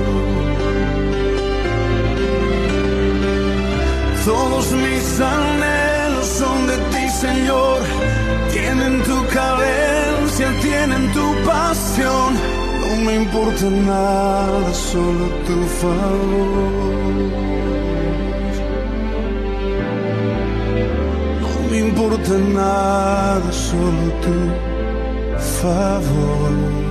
Todos mis anhelos son de ti, Señor. Tienen tu cadencia, tienen tu pasión. No me importa nada, solo tu favor. No me importa nada, solo tu favor.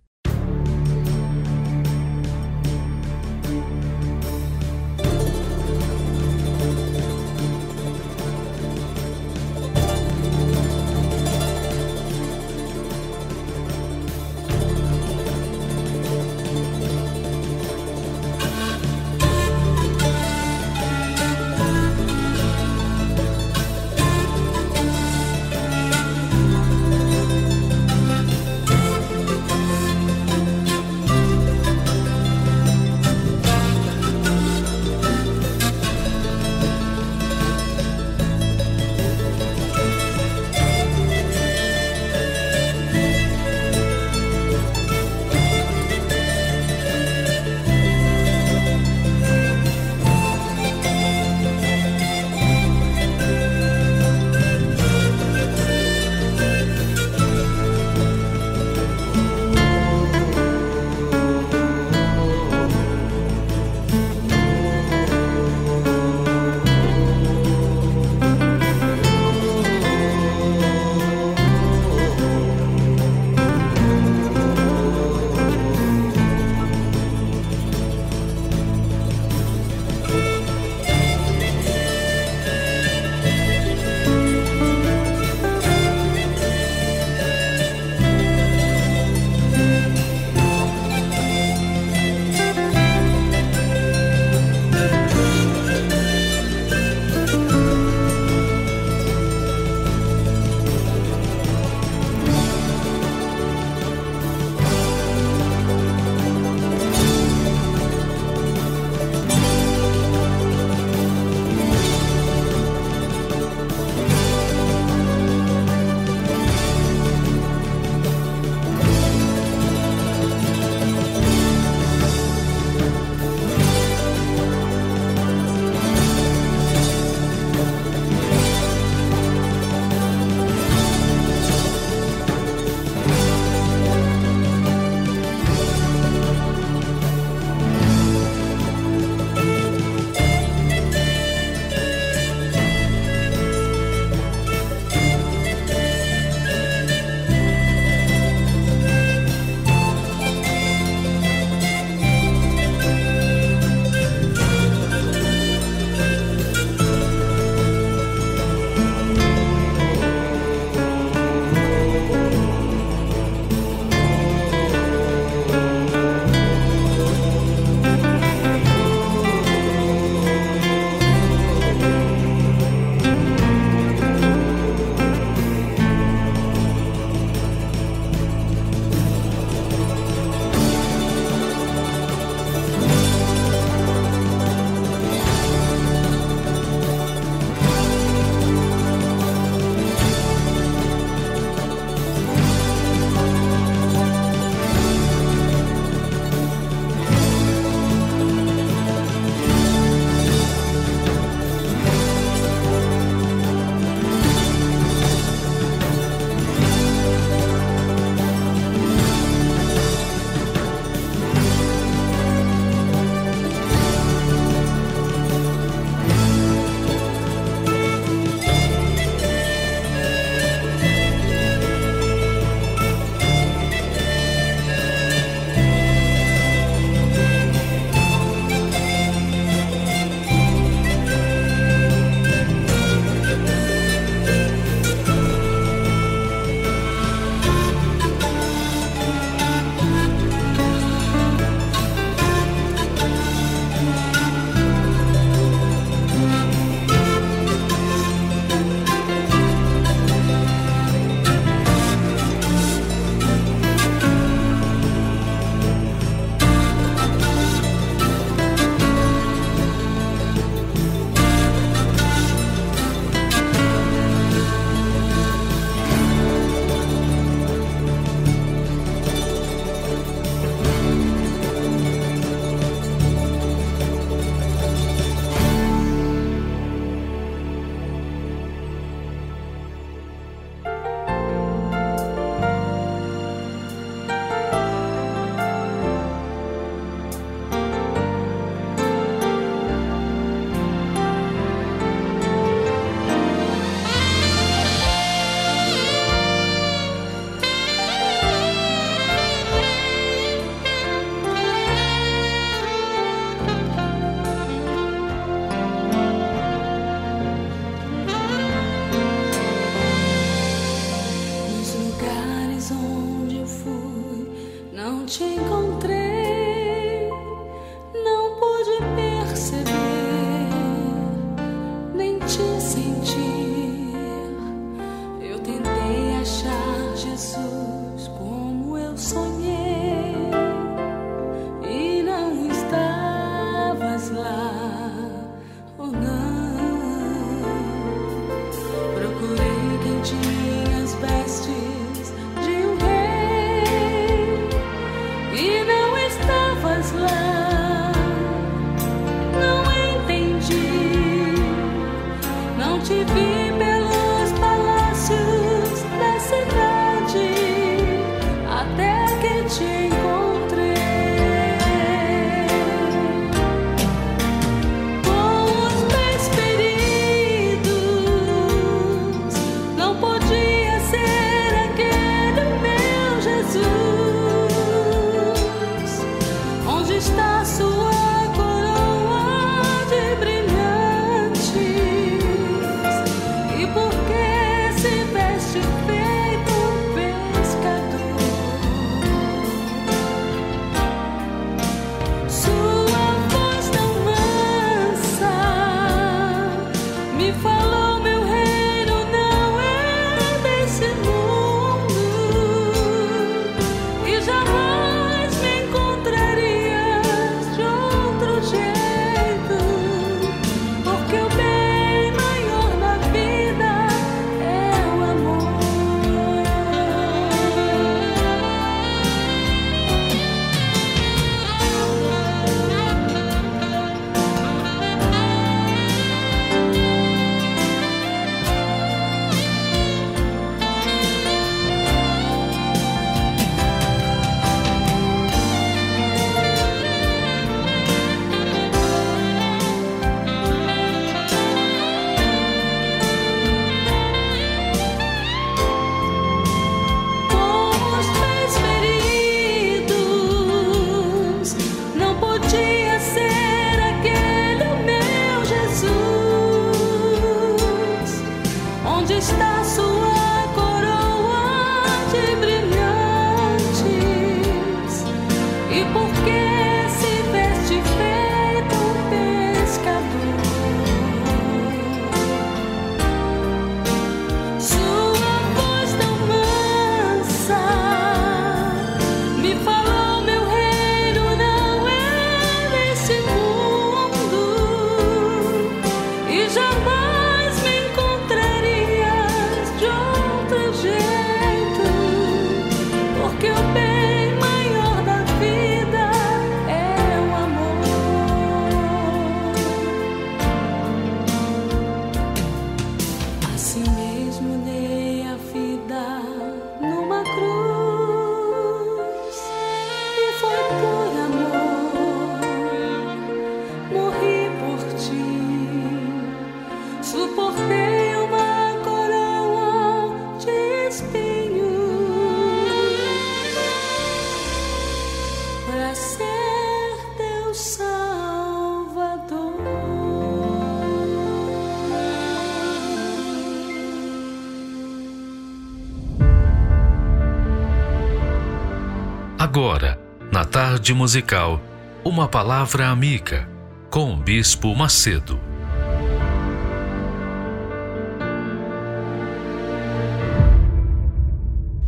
Musical, uma palavra amiga com o Bispo Macedo.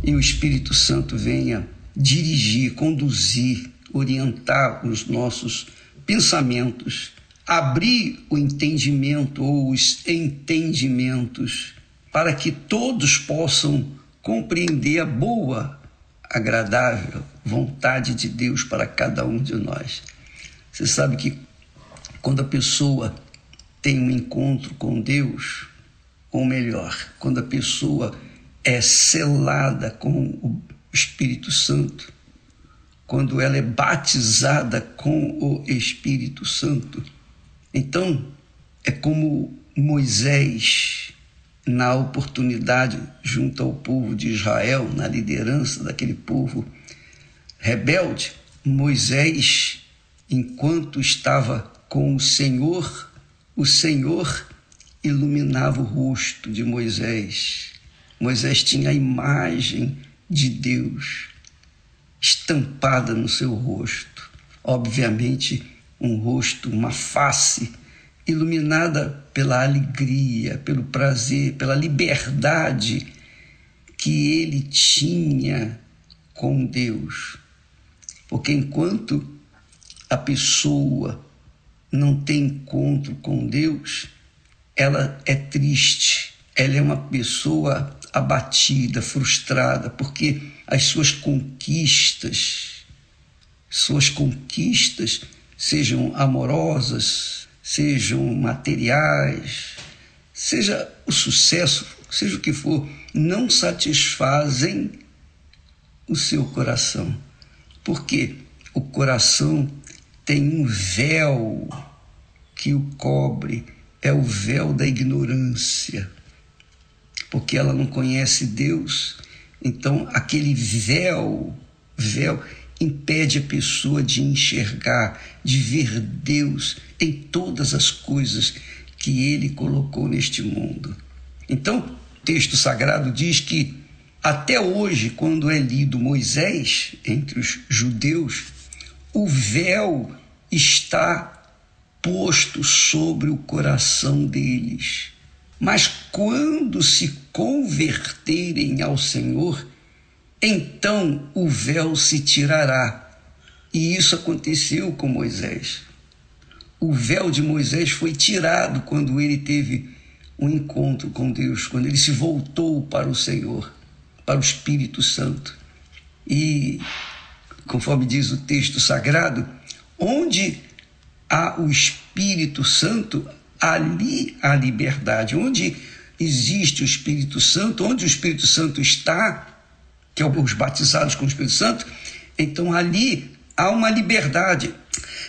E o Espírito Santo venha dirigir, conduzir, orientar os nossos pensamentos, abrir o entendimento ou os entendimentos, para que todos possam compreender a boa, agradável vontade de Deus para cada um de nós. Você sabe que quando a pessoa tem um encontro com Deus, ou melhor, quando a pessoa é selada com o Espírito Santo, quando ela é batizada com o Espírito Santo, então é como Moisés na oportunidade junto ao povo de Israel, na liderança daquele povo rebelde, Moisés, enquanto estava com o Senhor, o Senhor iluminava o rosto de Moisés. Moisés tinha a imagem de Deus estampada no seu rosto. Obviamente, um rosto, uma face iluminada pela alegria, pelo prazer, pela liberdade que ele tinha com Deus. Porque enquanto a pessoa não tem encontro com Deus, ela é triste, ela é uma pessoa abatida, frustrada, porque as suas conquistas, suas conquistas, sejam amorosas, sejam materiais, seja o sucesso, seja o que for, não satisfazem o seu coração. Porque o coração tem um véu que o cobre, é o véu da ignorância. Porque ela não conhece Deus, então aquele véu, véu impede a pessoa de enxergar, de ver Deus em todas as coisas que ele colocou neste mundo. Então, o texto sagrado diz que até hoje, quando é lido Moisés entre os judeus, o véu está posto sobre o coração deles. Mas quando se converterem ao Senhor, então o véu se tirará. E isso aconteceu com Moisés. O véu de Moisés foi tirado quando ele teve um encontro com Deus, quando ele se voltou para o Senhor, para o Espírito Santo. E, conforme diz o texto sagrado, onde há o Espírito Santo, ali há liberdade. Onde existe o Espírito Santo, onde o Espírito Santo está, que é os batizados com o Espírito Santo, então ali há uma liberdade.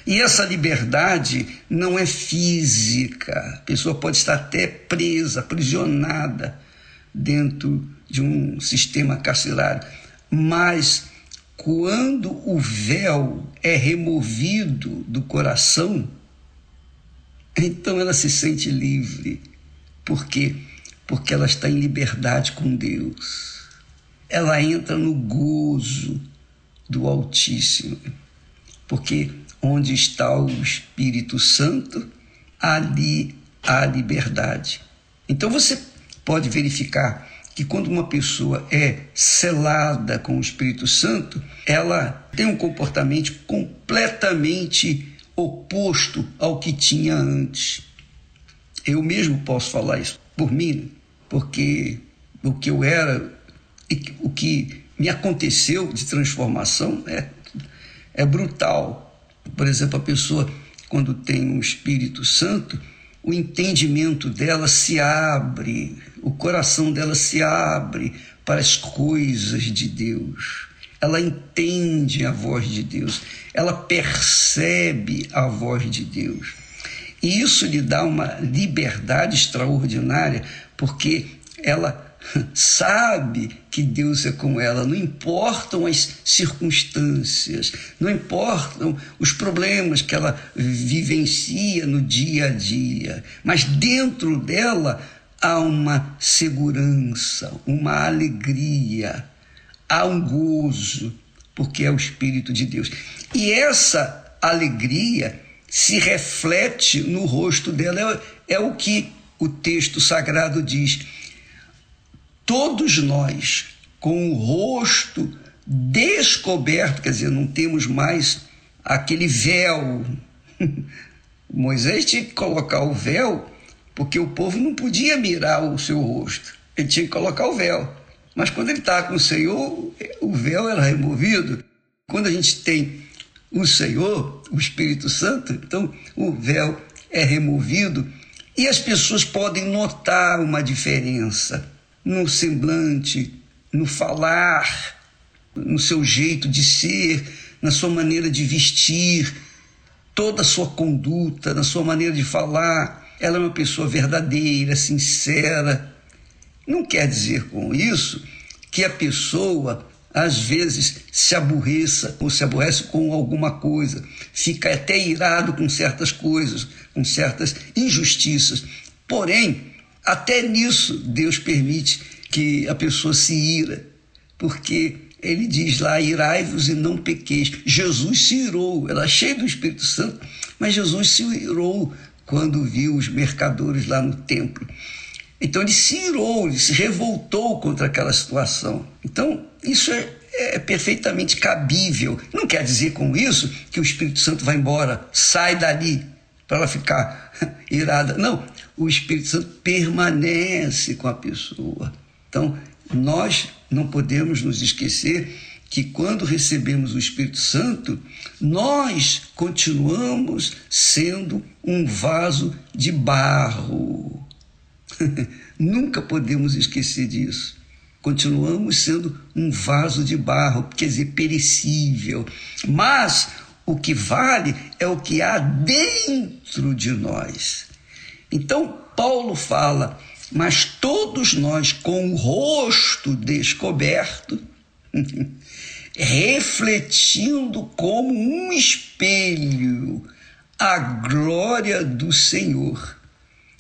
E essa liberdade não é física. A pessoa pode estar até presa, aprisionada dentro de um sistema carcerário. Mas quando o véu é removido do coração, então ela se sente livre. Por quê? Porque ela está em liberdade com Deus ela entra no gozo do Altíssimo. Porque onde está o Espírito Santo, ali há liberdade. Então você pode verificar que quando uma pessoa é selada com o Espírito Santo, ela tem um comportamento completamente oposto ao que tinha antes. Eu mesmo posso falar isso por mim, porque o que eu era e o que me aconteceu de transformação é, é brutal. Por exemplo, a pessoa, quando tem um Espírito Santo, o entendimento dela se abre, o coração dela se abre para as coisas de Deus. Ela entende a voz de Deus, ela percebe a voz de Deus. E isso lhe dá uma liberdade extraordinária, porque ela sabe que Deus é com ela, não importam as circunstâncias, não importam os problemas que ela vivencia no dia a dia, mas dentro dela há uma segurança, uma alegria, há um gozo, porque é o Espírito de Deus. E essa alegria se reflete no rosto dela, é, é o que o texto sagrado diz. Todos nós, com o rosto descoberto, quer dizer, não temos mais aquele véu. Moisés tinha que colocar o véu porque o povo não podia mirar o seu rosto, ele tinha que colocar o véu. Mas quando ele está com o Senhor, o véu era removido. Quando a gente tem o Senhor, o Espírito Santo, então o véu é removido e as pessoas podem notar uma diferença no semblante, no falar, no seu jeito de ser, na sua maneira de vestir, toda a sua conduta, na sua maneira de falar. Ela é uma pessoa verdadeira, sincera. Não quer dizer com isso que a pessoa às vezes se aborreça ou se aborrece com alguma coisa, fica até irado com certas coisas, com certas injustiças. Porém, até nisso Deus permite que a pessoa se ira, porque ele diz lá: irai-vos e não pequeis. Jesus se irou, ela é cheia do Espírito Santo, mas Jesus se irou quando viu os mercadores lá no templo. Então ele se irou, ele se revoltou contra aquela situação. Então isso é, é perfeitamente cabível. Não quer dizer com isso que o Espírito Santo vai embora, sai dali para ela ficar irada. Não, o Espírito Santo permanece com a pessoa. Então nós não podemos nos esquecer que quando recebemos o Espírito Santo, nós continuamos sendo um vaso de barro. Nunca podemos esquecer disso. Continuamos sendo um vaso de barro, quer dizer, perecível. Mas o que vale é o que há dentro de nós. Então, Paulo fala, mas todos nós com o rosto descoberto, refletindo como um espelho a glória do Senhor.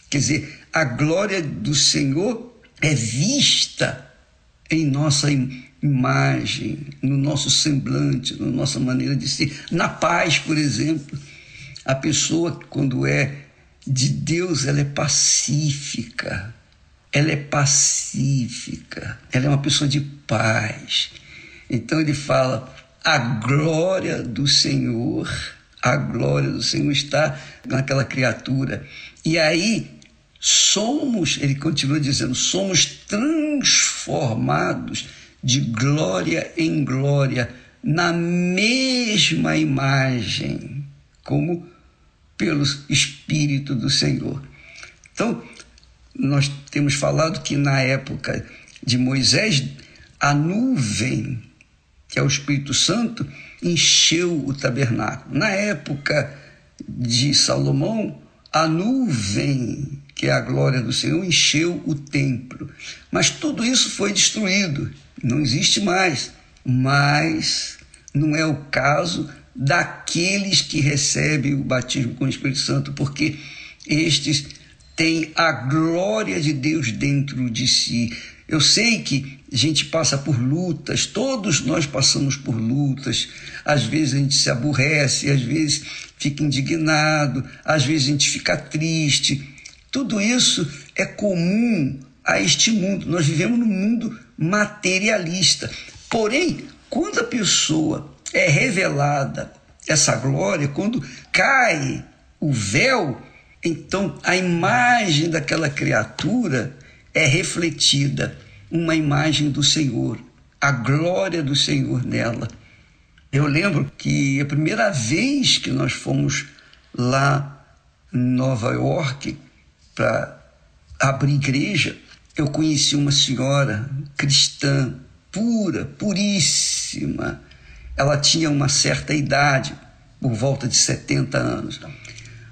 Quer dizer, a glória do Senhor é vista em nossa imagem, no nosso semblante, na nossa maneira de ser. Na paz, por exemplo, a pessoa, quando é de Deus, ela é pacífica. Ela é pacífica. Ela é uma pessoa de paz. Então ele fala: a glória do Senhor, a glória do Senhor está naquela criatura. E aí somos, ele continua dizendo, somos transformados de glória em glória na mesma imagem, como pelo Espírito do Senhor. Então, nós temos falado que na época de Moisés, a nuvem, que é o Espírito Santo, encheu o tabernáculo. Na época de Salomão, a nuvem que é a glória do Senhor, encheu o templo. Mas tudo isso foi destruído, não existe mais. Mas não é o caso daqueles que recebem o batismo com o Espírito Santo, porque estes têm a glória de Deus dentro de si. Eu sei que a gente passa por lutas, todos nós passamos por lutas. Às vezes a gente se aborrece, às vezes fica indignado, às vezes a gente fica triste tudo isso é comum a este mundo. Nós vivemos num mundo materialista. Porém, quando a pessoa é revelada essa glória, quando cai o véu, então a imagem daquela criatura é refletida, uma imagem do Senhor, a glória do Senhor nela. Eu lembro que a primeira vez que nós fomos lá em Nova York, para abrir igreja, eu conheci uma senhora cristã, pura, puríssima. Ela tinha uma certa idade, por volta de 70 anos.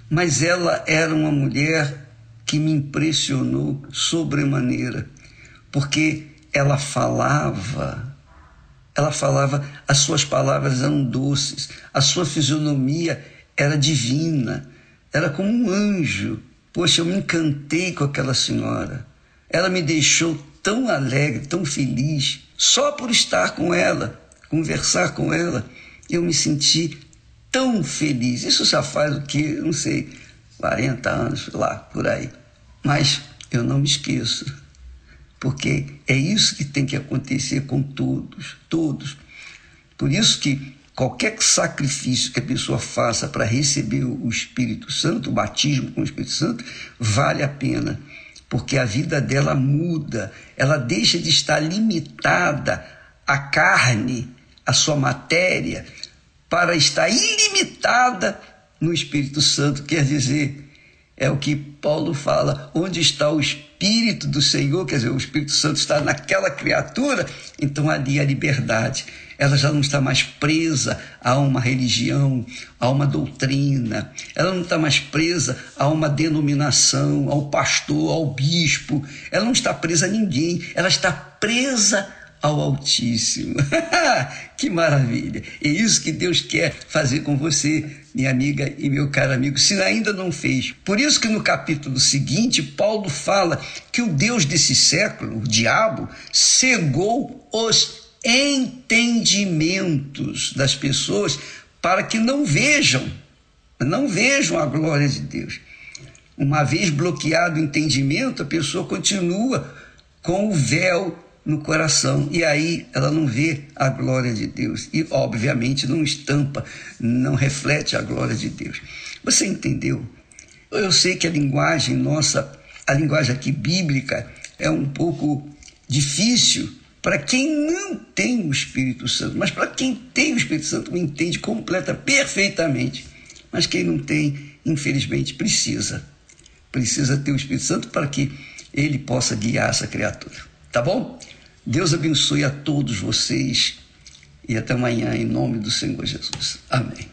Mas ela era uma mulher que me impressionou sobremaneira, porque ela falava, ela falava, as suas palavras eram doces, a sua fisionomia era divina, era como um anjo Poxa, eu me encantei com aquela senhora. Ela me deixou tão alegre, tão feliz, só por estar com ela, conversar com ela, eu me senti tão feliz. Isso já faz o que, não sei, 40 anos lá, por aí. Mas eu não me esqueço, porque é isso que tem que acontecer com todos, todos. Por isso que qualquer sacrifício que a pessoa faça para receber o Espírito Santo, o batismo com o Espírito Santo, vale a pena, porque a vida dela muda, ela deixa de estar limitada à carne, à sua matéria, para estar ilimitada no Espírito Santo, quer dizer, é o que Paulo fala, onde está o Espírito do Senhor, quer dizer, o Espírito Santo está naquela criatura, então ali a liberdade. Ela já não está mais presa a uma religião, a uma doutrina, ela não está mais presa a uma denominação, ao pastor, ao bispo, ela não está presa a ninguém, ela está presa ao Altíssimo. que maravilha! É isso que Deus quer fazer com você, minha amiga e meu caro amigo, se ainda não fez. Por isso que no capítulo seguinte, Paulo fala que o Deus desse século, o diabo, cegou os entendimentos das pessoas para que não vejam, não vejam a glória de Deus. Uma vez bloqueado o entendimento, a pessoa continua com o véu no coração e aí ela não vê a glória de Deus e obviamente não estampa, não reflete a glória de Deus. Você entendeu? Eu sei que a linguagem nossa, a linguagem aqui bíblica é um pouco difícil para quem não tem o Espírito Santo, mas para quem tem o Espírito Santo entende completa, perfeitamente. Mas quem não tem, infelizmente, precisa. Precisa ter o Espírito Santo para que ele possa guiar essa criatura. Tá bom? Deus abençoe a todos vocês e até amanhã em nome do Senhor Jesus. Amém.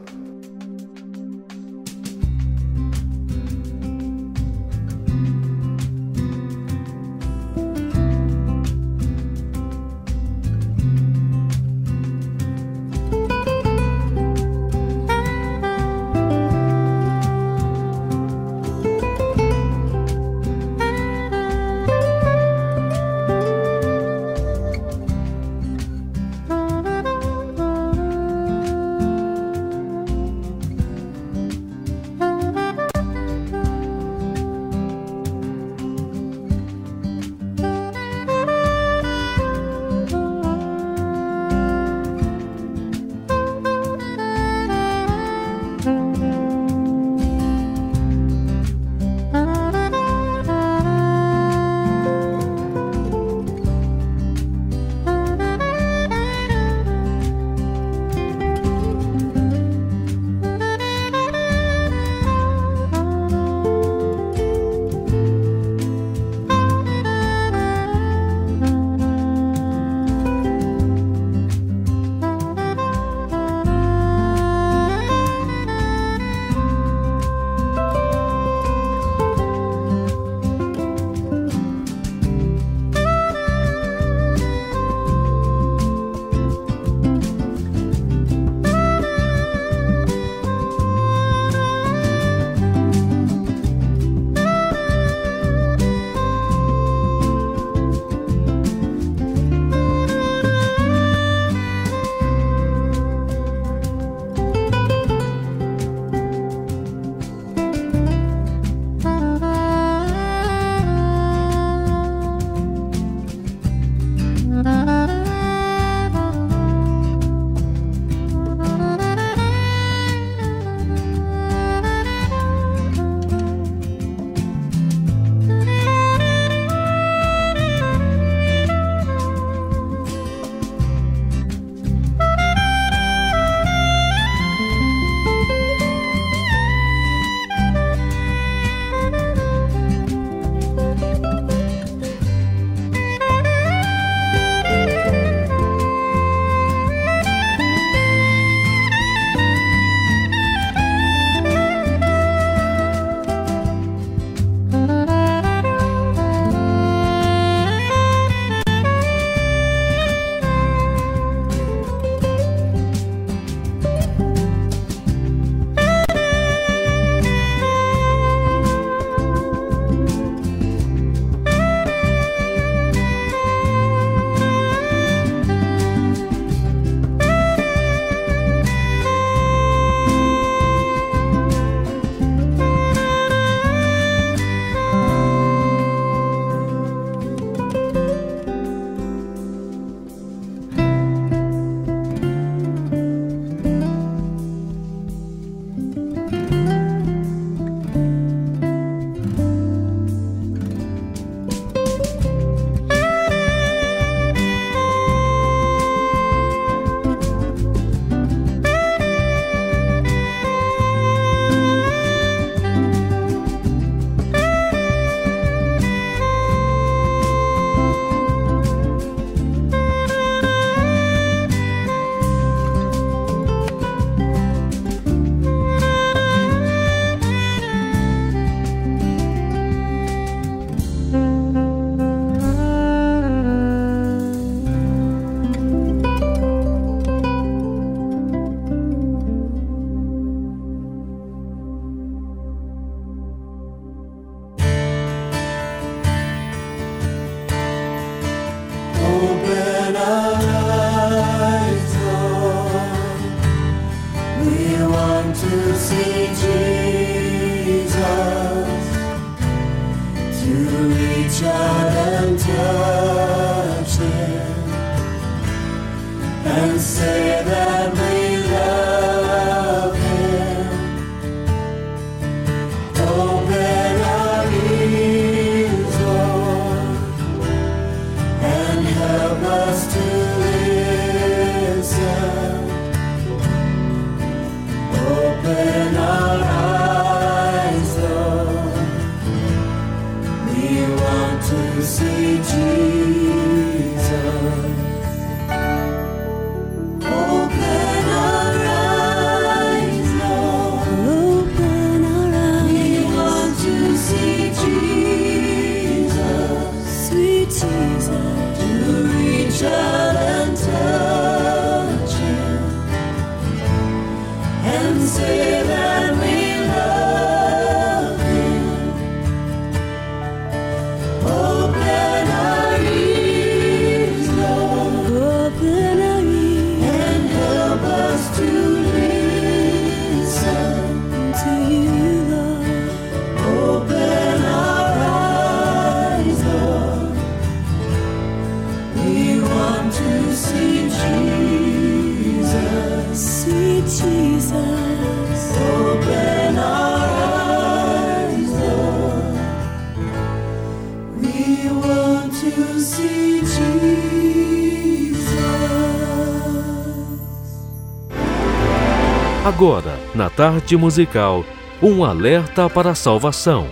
Na tarde musical, um alerta para a salvação.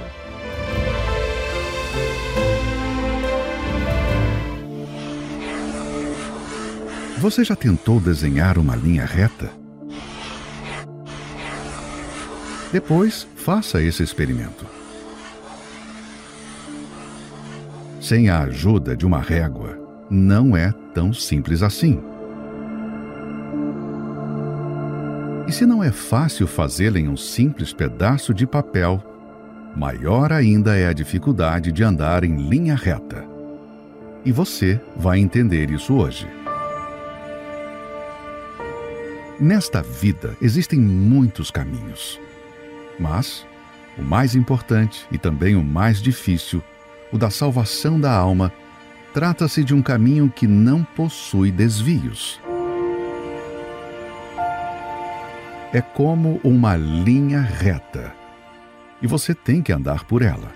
Você já tentou desenhar uma linha reta? Depois, faça esse experimento. Sem a ajuda de uma régua, não é tão simples assim. Se não é fácil fazê-la em um simples pedaço de papel, maior ainda é a dificuldade de andar em linha reta. E você vai entender isso hoje. Nesta vida existem muitos caminhos. Mas o mais importante e também o mais difícil, o da salvação da alma, trata-se de um caminho que não possui desvios. É como uma linha reta e você tem que andar por ela.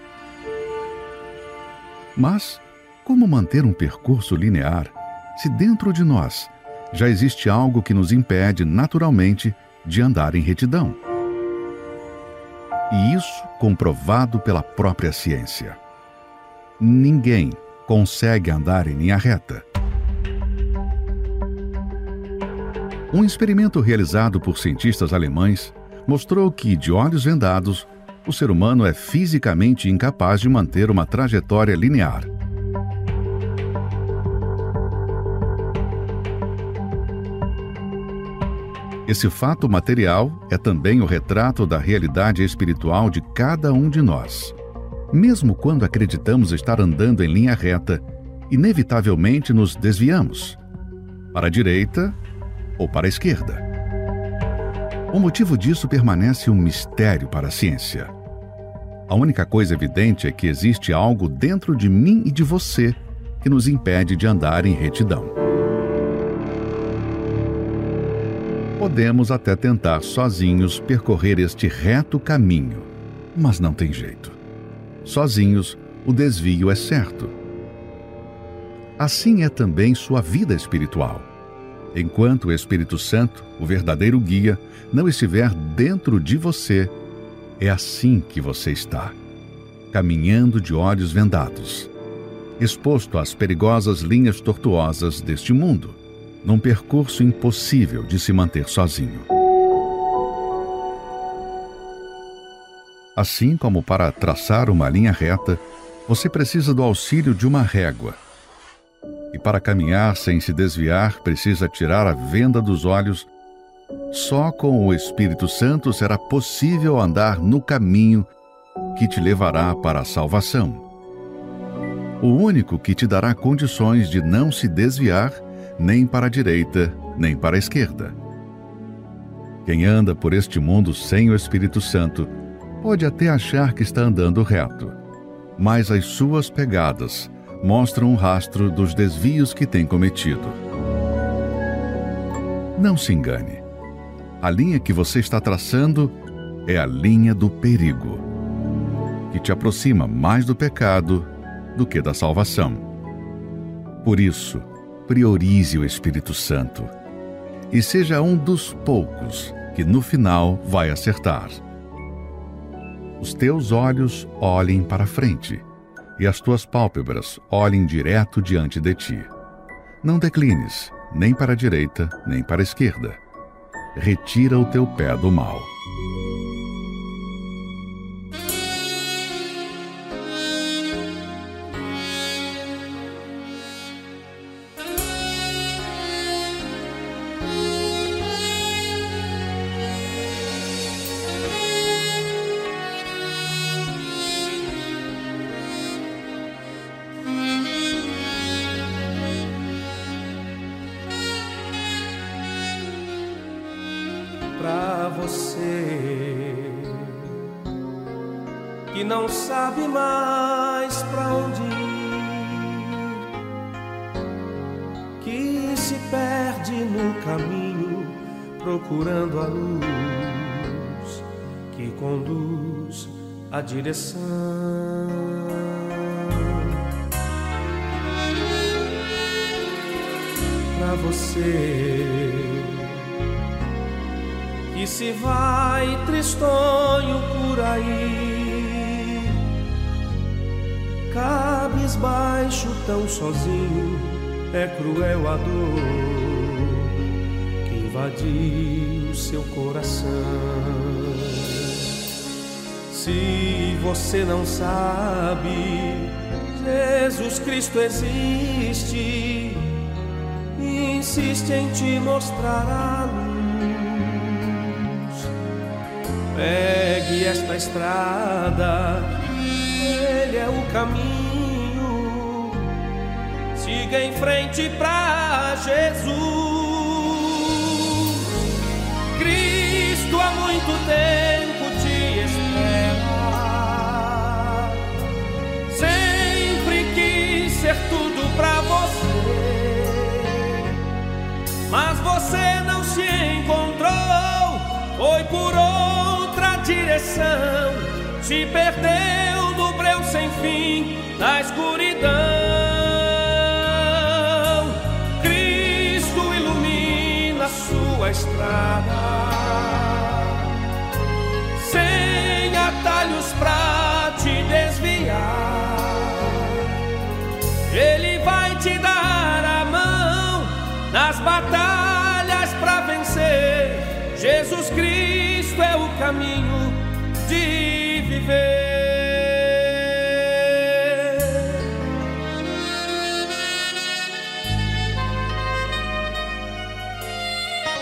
Mas como manter um percurso linear se dentro de nós já existe algo que nos impede naturalmente de andar em retidão? E isso comprovado pela própria ciência. Ninguém consegue andar em linha reta. Um experimento realizado por cientistas alemães mostrou que, de olhos vendados, o ser humano é fisicamente incapaz de manter uma trajetória linear. Esse fato material é também o retrato da realidade espiritual de cada um de nós. Mesmo quando acreditamos estar andando em linha reta, inevitavelmente nos desviamos para a direita ou para a esquerda. O motivo disso permanece um mistério para a ciência. A única coisa evidente é que existe algo dentro de mim e de você que nos impede de andar em retidão. Podemos até tentar sozinhos percorrer este reto caminho, mas não tem jeito. Sozinhos, o desvio é certo. Assim é também sua vida espiritual. Enquanto o Espírito Santo, o verdadeiro guia, não estiver dentro de você, é assim que você está, caminhando de olhos vendados, exposto às perigosas linhas tortuosas deste mundo, num percurso impossível de se manter sozinho. Assim como para traçar uma linha reta, você precisa do auxílio de uma régua. E para caminhar sem se desviar, precisa tirar a venda dos olhos. Só com o Espírito Santo será possível andar no caminho que te levará para a salvação. O único que te dará condições de não se desviar nem para a direita, nem para a esquerda. Quem anda por este mundo sem o Espírito Santo pode até achar que está andando reto, mas as suas pegadas mostram um rastro dos desvios que tem cometido. Não se engane. A linha que você está traçando é a linha do perigo, que te aproxima mais do pecado do que da salvação. Por isso, priorize o Espírito Santo e seja um dos poucos que no final vai acertar. Os teus olhos olhem para frente e as tuas pálpebras olhem direto diante de ti. Não declines, nem para a direita, nem para a esquerda. Retira o teu pé do mal. Direção. Pra você que se vai tristonho por aí, cabisbaixo tão sozinho, é cruel a dor que invadiu seu coração. Se você não sabe, Jesus Cristo existe, insiste em te mostrar a luz. Pegue esta estrada, ele é o caminho. Siga em frente pra Jesus. Cristo há muito tempo você não se encontrou. Foi por outra direção, se perdeu no breu sem fim, na escuridão. Cristo ilumina sua estrada, sem atalhos pra caminho de viver.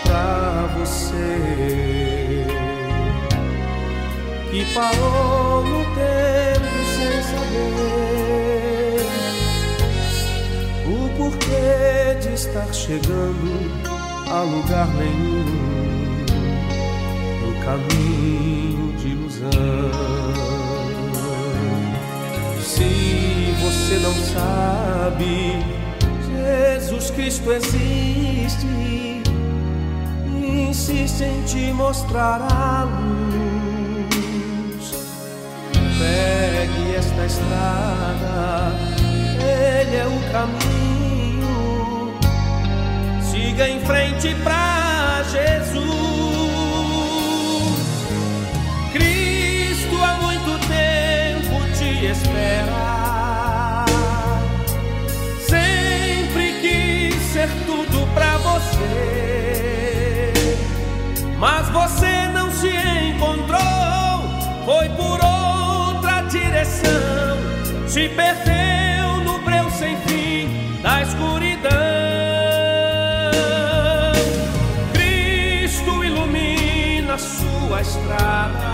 Pra você que parou no tempo sem saber o porquê de estar chegando a lugar nenhum caminho de ilusão. Se você não sabe, Jesus Cristo existe, insiste em te mostrar a luz. Pegue esta estrada, ele é o caminho. Siga em frente pra Jesus. Mas você não se encontrou. Foi por outra direção, se perdeu no breu sem fim da escuridão. Cristo ilumina sua estrada,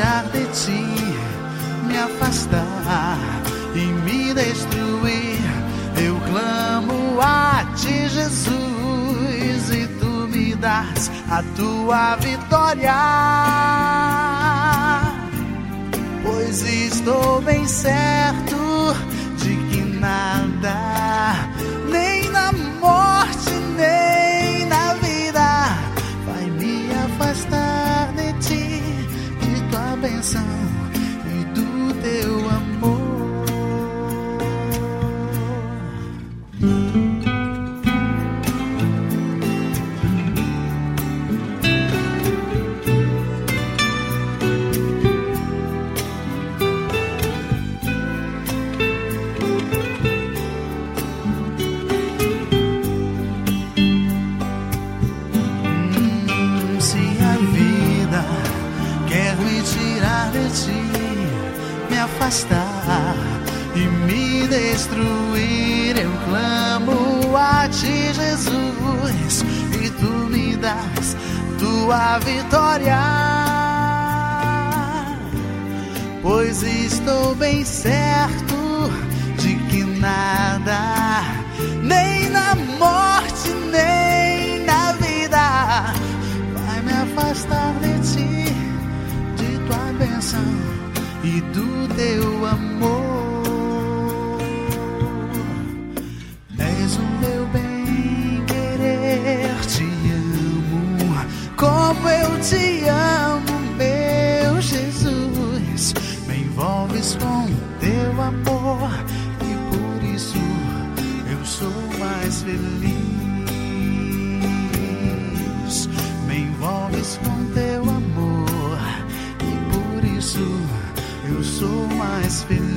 tirar de ti, me afastar e me destruir, eu clamo a ti, Jesus, e tu me das a tua vitória. Pois estou bem certo ti, Jesus, e tu me das tua vitória. Pois estou bem certo de que nada, nem na morte, nem na vida, vai me afastar de ti, de tua bênção e do teu amor. Como eu te amo, meu Jesus. Me envolves com teu amor e por isso eu sou mais feliz. Me envolves com teu amor e por isso eu sou mais feliz.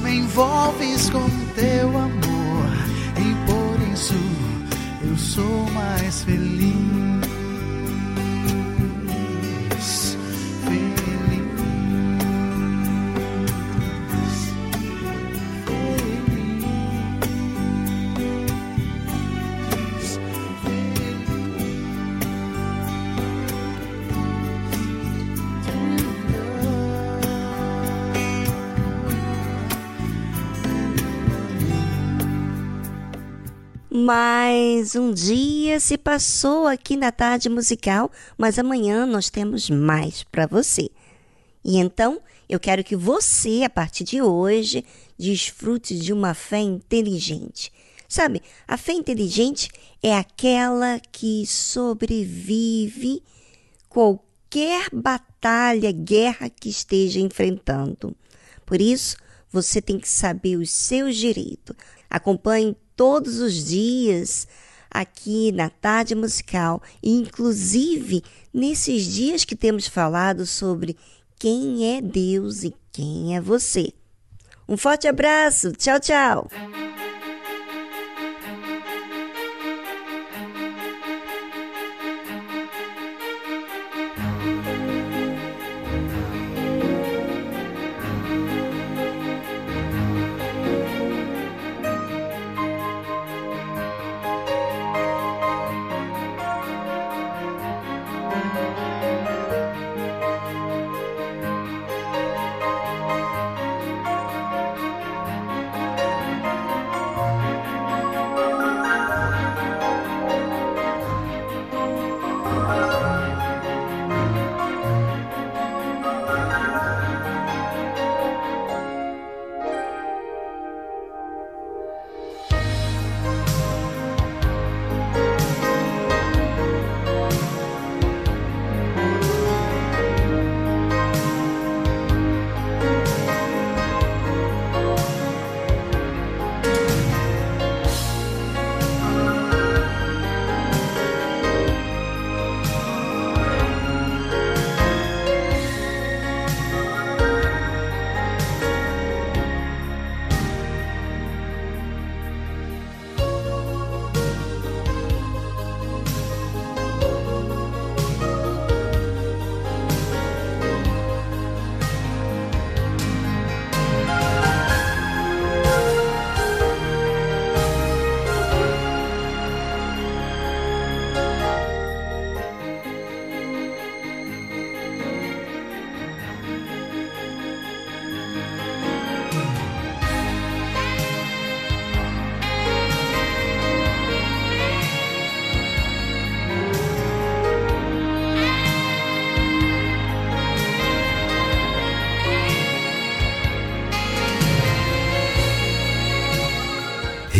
Me envolves com teu amor eu sou mais feliz. Mais um dia se passou aqui na tarde musical, mas amanhã nós temos mais para você. E então, eu quero que você, a partir de hoje, desfrute de uma fé inteligente. Sabe, a fé inteligente é aquela que sobrevive qualquer batalha, guerra que esteja enfrentando. Por isso, você tem que saber os seus direitos. Acompanhe todos os dias aqui na Tarde Musical, inclusive nesses dias que temos falado sobre quem é Deus e quem é você. Um forte abraço, tchau, tchau!